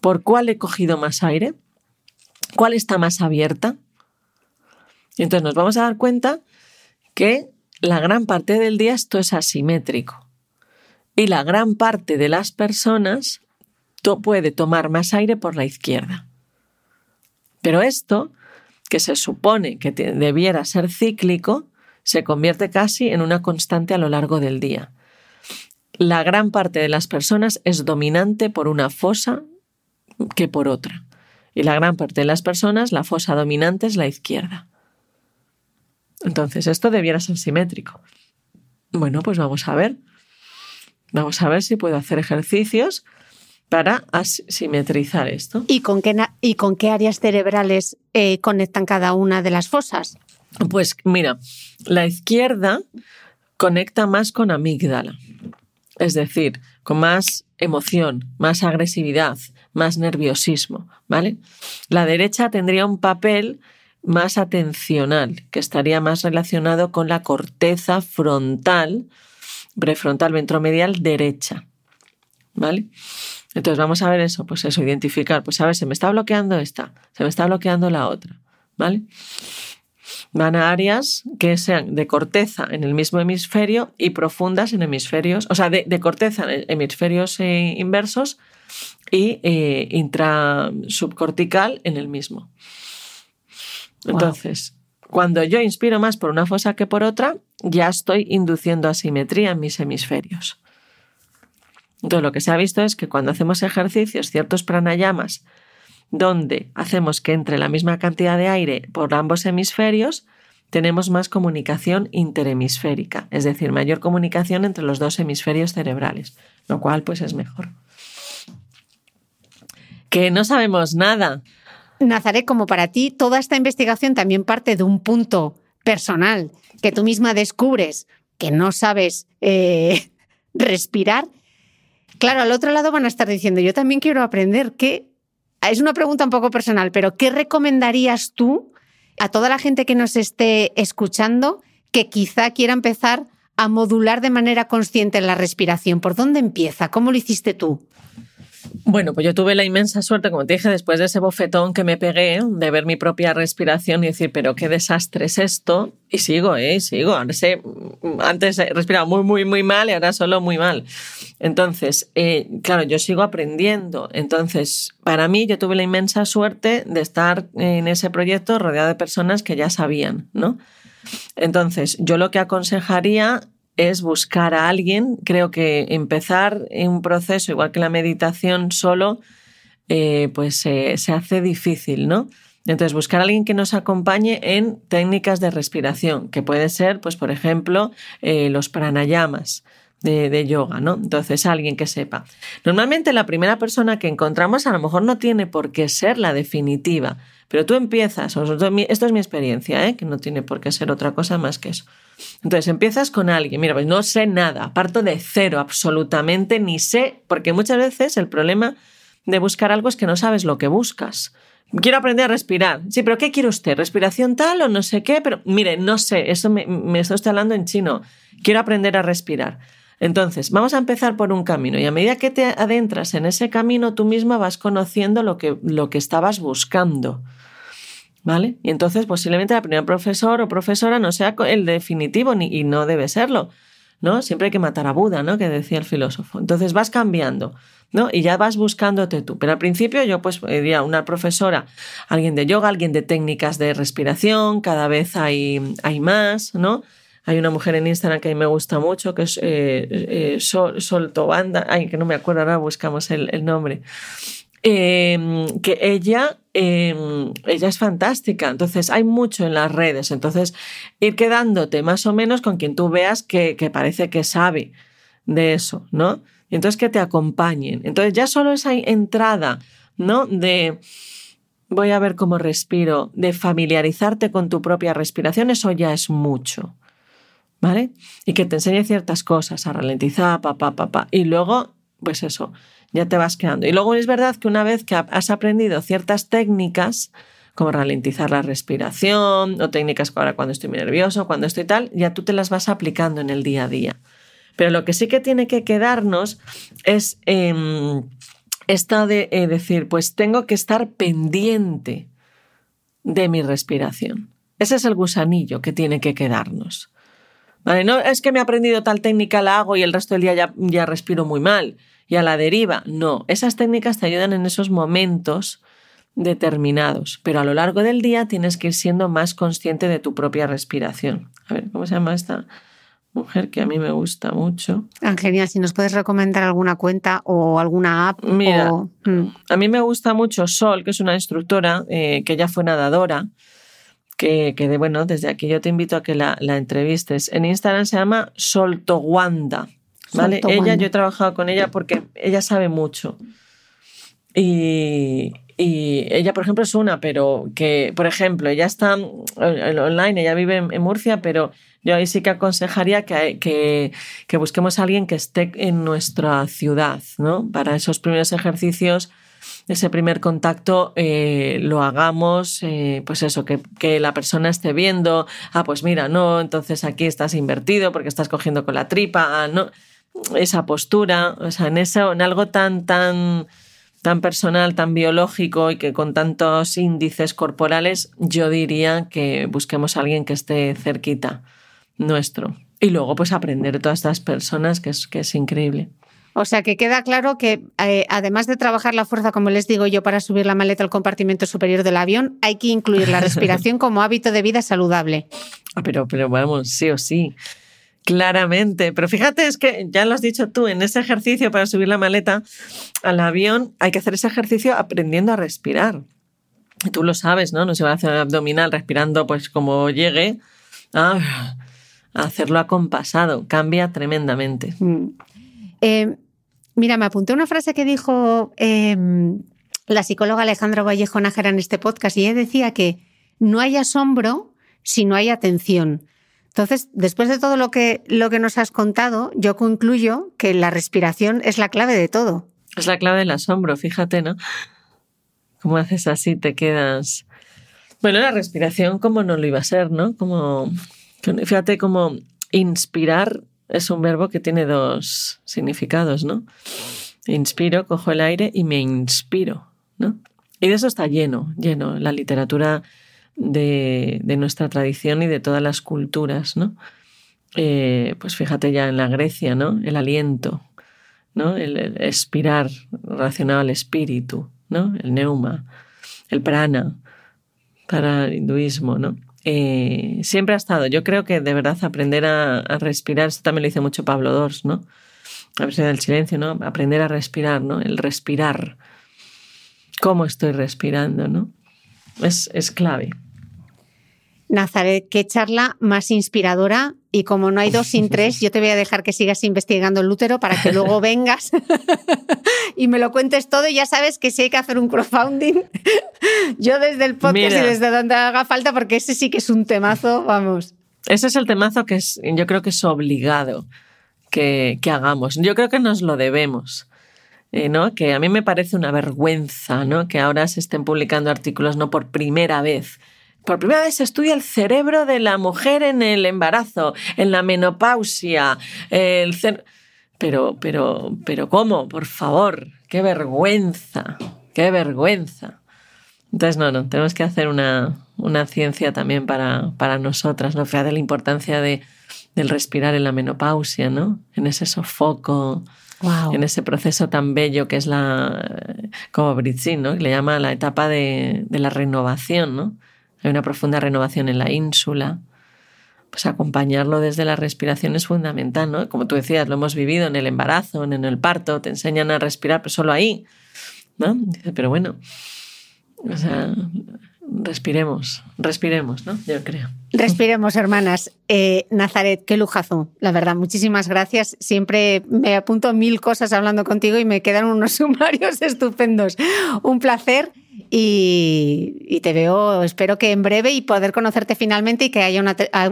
¿Por cuál he cogido más aire? ¿Cuál está más abierta? Y entonces nos vamos a dar cuenta que la gran parte del día esto es asimétrico. Y la gran parte de las personas puede tomar más aire por la izquierda. Pero esto, que se supone que debiera ser cíclico, se convierte casi en una constante a lo largo del día. La gran parte de las personas es dominante por una fosa que por otra. Y la gran parte de las personas, la fosa dominante es la izquierda. Entonces, esto debiera ser simétrico. Bueno, pues vamos a ver. Vamos a ver si puedo hacer ejercicios para asimetrizar esto. ¿Y con qué, y con qué áreas cerebrales eh, conectan cada una de las fosas? Pues mira, la izquierda conecta más con amígdala, es decir, con más emoción, más agresividad, más nerviosismo, ¿vale? La derecha tendría un papel más atencional, que estaría más relacionado con la corteza frontal, prefrontal ventromedial derecha, ¿vale? Entonces vamos a ver eso, pues eso, identificar, pues a ver, se me está bloqueando esta, se me está bloqueando la otra, ¿vale? van a áreas que sean de corteza en el mismo hemisferio y profundas en hemisferios, o sea, de, corteza en hemisferios eh, inversos y eh, intrasubcortical en el mismo. Entonces, cuando yo inspiro más por una fosa que por otra, ya estoy induciendo asimetría en mis hemisferios. Entonces, lo que se ha visto es que cuando hacemos ejercicios, ciertos pranayamas, donde hacemos que entre la misma cantidad de aire por ambos hemisferios, tenemos más comunicación interhemisférica, es decir, mayor comunicación entre los dos hemisferios cerebrales, lo cual pues es mejor. Que no sabemos nada. Nazaret, como para ti, toda esta investigación también parte de un punto personal, que tú misma descubres que no sabes eh, (laughs) respirar. Claro, al otro lado van a estar diciendo, yo también quiero aprender qué es una pregunta un poco personal, pero ¿qué recomendarías tú a toda la gente que nos esté escuchando que quizá quiera empezar a modular de manera consciente la respiración? ¿Por dónde empieza? ¿Cómo lo hiciste tú? Bueno, pues yo tuve la inmensa suerte, como te dije, después de ese bofetón que me pegué, de ver mi propia respiración y decir, pero qué desastre es esto. Y sigo, ¿eh? Sigo. Antes respiraba muy, muy, muy mal y ahora solo muy mal. Entonces, eh, claro, yo sigo aprendiendo. Entonces, para mí, yo tuve la inmensa suerte de estar en ese proyecto rodeado de personas que ya sabían, ¿no? Entonces, yo lo que aconsejaría es buscar a alguien. Creo que empezar un proceso, igual que la meditación solo, eh, pues se hace difícil, ¿no? Entonces, buscar a alguien que nos acompañe en técnicas de respiración, que puede ser, pues, por ejemplo, eh, los pranayamas. De, yoga, ¿no? Entonces, alguien que sepa. Normalmente la primera persona que encontramos a lo mejor no tiene por qué ser la definitiva, pero tú empiezas, esto es mi experiencia, ¿eh? que no tiene por qué ser otra cosa más que eso. Entonces empiezas con alguien, mira, pues no sé nada, parto de cero absolutamente, ni sé, porque muchas veces el problema de buscar algo es que no sabes lo que buscas. Quiero aprender a respirar. Sí, pero ¿qué quiere usted? ¿Respiración tal o no sé qué? Pero mire, no sé, eso me estoy hablando en chino. Quiero aprender a respirar. Entonces, vamos a empezar por un camino y a medida que te adentras en ese camino, tú misma vas conociendo lo que, lo que estabas buscando. ¿Vale? Y entonces posiblemente la primera profesor o profesora no sea el definitivo ni, y no debe serlo. ¿no? Siempre hay que matar a Buda, ¿no? Que decía el filósofo. Entonces vas cambiando, ¿no? Y ya vas buscándote tú. Pero al principio yo pues diría una profesora, alguien de yoga, alguien de técnicas de respiración, cada vez hay, hay más, ¿no? Hay una mujer en Instagram que a mí me gusta mucho, que es eh, eh, Sol, ay, que no me acuerdo, ahora buscamos el, el nombre. Em, que ella, em, ella es fantástica. Entonces, hay mucho en las redes. Entonces, ir quedándote más o menos con quien tú veas que, que parece que sabe de eso, ¿no? Y entonces que te acompañen. Entonces, ya solo esa entrada, ¿no? De voy a ver cómo respiro, de familiarizarte con tu propia respiración, eso ya es mucho. ¿Vale? Y que te enseñe ciertas cosas, a ralentizar, papá, papá. Y luego, pues eso, ya te vas quedando. Y luego es verdad que una vez que has aprendido ciertas técnicas, como ralentizar la respiración o técnicas ahora cuando estoy nervioso, cuando estoy tal, ya tú te las vas aplicando en el día a día. Pero lo que sí que tiene que quedarnos es eh, esta de eh, decir, pues tengo que estar pendiente de mi respiración. Ese es el gusanillo que tiene que quedarnos. Vale, no es que me he aprendido tal técnica, la hago y el resto del día ya, ya respiro muy mal y a la deriva. No, esas técnicas te ayudan en esos momentos determinados, pero a lo largo del día tienes que ir siendo más consciente de tu propia respiración. A ver, ¿cómo se llama esta mujer que a mí me gusta mucho? Angelina, si nos puedes recomendar alguna cuenta o alguna app. Mira, mm. a mí me gusta mucho Sol, que es una instructora eh, que ya fue nadadora. Que, que de, bueno, desde aquí yo te invito a que la, la entrevistes. En Instagram se llama Soltowanda. ¿vale? Ella, yo he trabajado con ella porque ella sabe mucho. Y, y, ella, por ejemplo, es una, pero que, por ejemplo, ella está online, ella vive en, Murcia, pero yo ahí sí que aconsejaría que, que, que, busquemos a alguien que esté en nuestra ciudad, ¿no? Para esos primeros ejercicios, ese primer contacto, eh, lo hagamos, eh, pues eso, que, que, la persona esté viendo, ah, pues mira, no, entonces aquí estás invertido porque estás cogiendo con la tripa, ah, no esa postura, o sea, en eso, en algo tan, tan, tan personal, tan biológico y que con tantos índices corporales, yo diría que busquemos a alguien que esté cerquita nuestro. Y luego, pues aprender de todas estas personas, que es, que es increíble. O sea que queda claro que eh, además de trabajar la fuerza, como les digo yo, para subir la maleta al compartimento superior del avión, hay que incluir la respiración como hábito de vida saludable. Ah, pero, pero vamos, sí o sí. Claramente, pero fíjate, es que ya lo has dicho tú, en ese ejercicio para subir la maleta al avión hay que hacer ese ejercicio aprendiendo a respirar. Y tú lo sabes, ¿no? No se va a hacer abdominal respirando pues como llegue. Ah, hacerlo acompasado, cambia tremendamente. Mm. Eh, mira, me apunté una frase que dijo em, la psicóloga Alejandra Vallejo Nájera en este podcast y ella decía que no hay asombro si no hay atención. Entonces, después de todo lo que, lo que nos has contado, yo concluyo que la respiración es la clave de todo. Es la clave del asombro, fíjate, ¿no? Como haces así, te quedas. Bueno, la respiración, como no lo iba a ser, ¿no? Como. Fíjate como inspirar es un verbo que tiene dos significados, ¿no? Inspiro, cojo el aire y me inspiro, ¿no? Y de eso está lleno, lleno. La literatura de, de nuestra tradición y de todas las culturas, ¿no? Eh, pues fíjate ya en la Grecia, ¿no? El aliento, ¿no? El, el expirar relacionado al espíritu, ¿no? El neuma, el prana para el hinduismo, ¿no? Eh, siempre ha estado. Yo creo que de verdad aprender a, a, respirar, esto también lo dice mucho Pablo Dors, ¿no? La versión del silencio, ¿no? Aprender a respirar, ¿no? El respirar. cómo estoy respirando, ¿no? Es, es clave. Nazaret, qué charla más inspiradora. Y como no hay dos sin (laughs) tres, yo te voy a dejar que sigas investigando el útero para que luego (laughs) vengas (laughs) y me lo cuentes todo. Y ya sabes que si hay que hacer un crowdfunding, yo desde el podcast y desde donde haga falta, porque ese sí que es un temazo, vamos. Ese es el temazo que es, yo creo que es obligado que, que hagamos. Yo creo que nos lo debemos. Eh, ¿no? Que a mí me parece una vergüenza, ¿no? Que ahora se estén publicando artículos no por primera vez por primera vez se estudia el cerebro de la mujer en el embarazo, en la menopausia, el pero, pero, pero ¿cómo? Por favor, qué vergüenza, qué vergüenza. Entonces, no, no, tenemos que hacer una, una ciencia también para, para nosotras, ¿no? Fíjate la importancia de, del respirar en la menopausia, ¿no? En ese sofoco, en ese proceso tan bello que es la, como Britzin, ¿no? Que le llama la etapa de, de la renovación, ¿no? Hay una profunda renovación en la ínsula. Pues acompañarlo desde la respiración es fundamental, ¿no? Como tú decías, lo hemos vivido en el embarazo, en el parto, te enseñan a respirar, pero solo ahí, ¿no? Pero bueno, o sea, respiremos, respiremos, ¿no? Yo creo. Respiremos, hermanas. Eh, Nazaret, qué lujazo, la verdad. Muchísimas gracias. Siempre me apunto mil cosas hablando contigo y me quedan unos (laughs) sumarios estupendos. Un placer y, te veo, espero que en breve y poder conocerte finalmente y que haya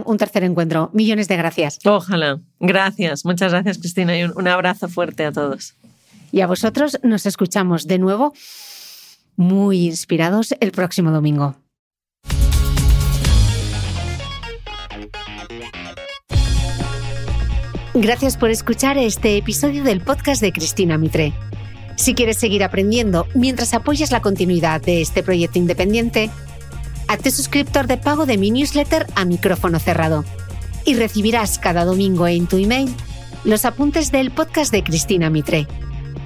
un tercer encuentro. Millones de gracias. Ojalá. Gracias. Muchas gracias, Cristina, y un abrazo fuerte a todos. Y a vosotros nos escuchamos de nuevo muy inspirados el próximo domingo. Gracias por escuchar este episodio del podcast de Cristina Mitre. Si quieres seguir aprendiendo mientras apoyas la continuidad de este proyecto independiente, hazte suscriptor de pago de mi newsletter a micrófono cerrado y recibirás cada domingo en tu email los apuntes del podcast de Cristina Mitre.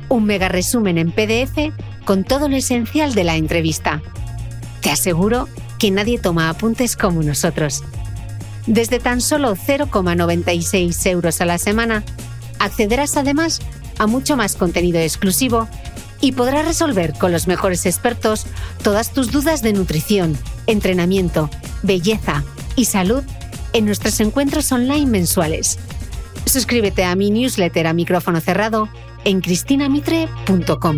Un mega resumen en PDF con todo lo esencial de la entrevista. Te aseguro que nadie toma apuntes como nosotros. Desde tan solo 0,96 euros a la semana, accederás además a mucho más contenido exclusivo y podrás resolver con los mejores expertos todas tus dudas de nutrición, entrenamiento, belleza y salud en nuestros encuentros online mensuales. Suscríbete a mi newsletter a micrófono cerrado en cristinamitre.com.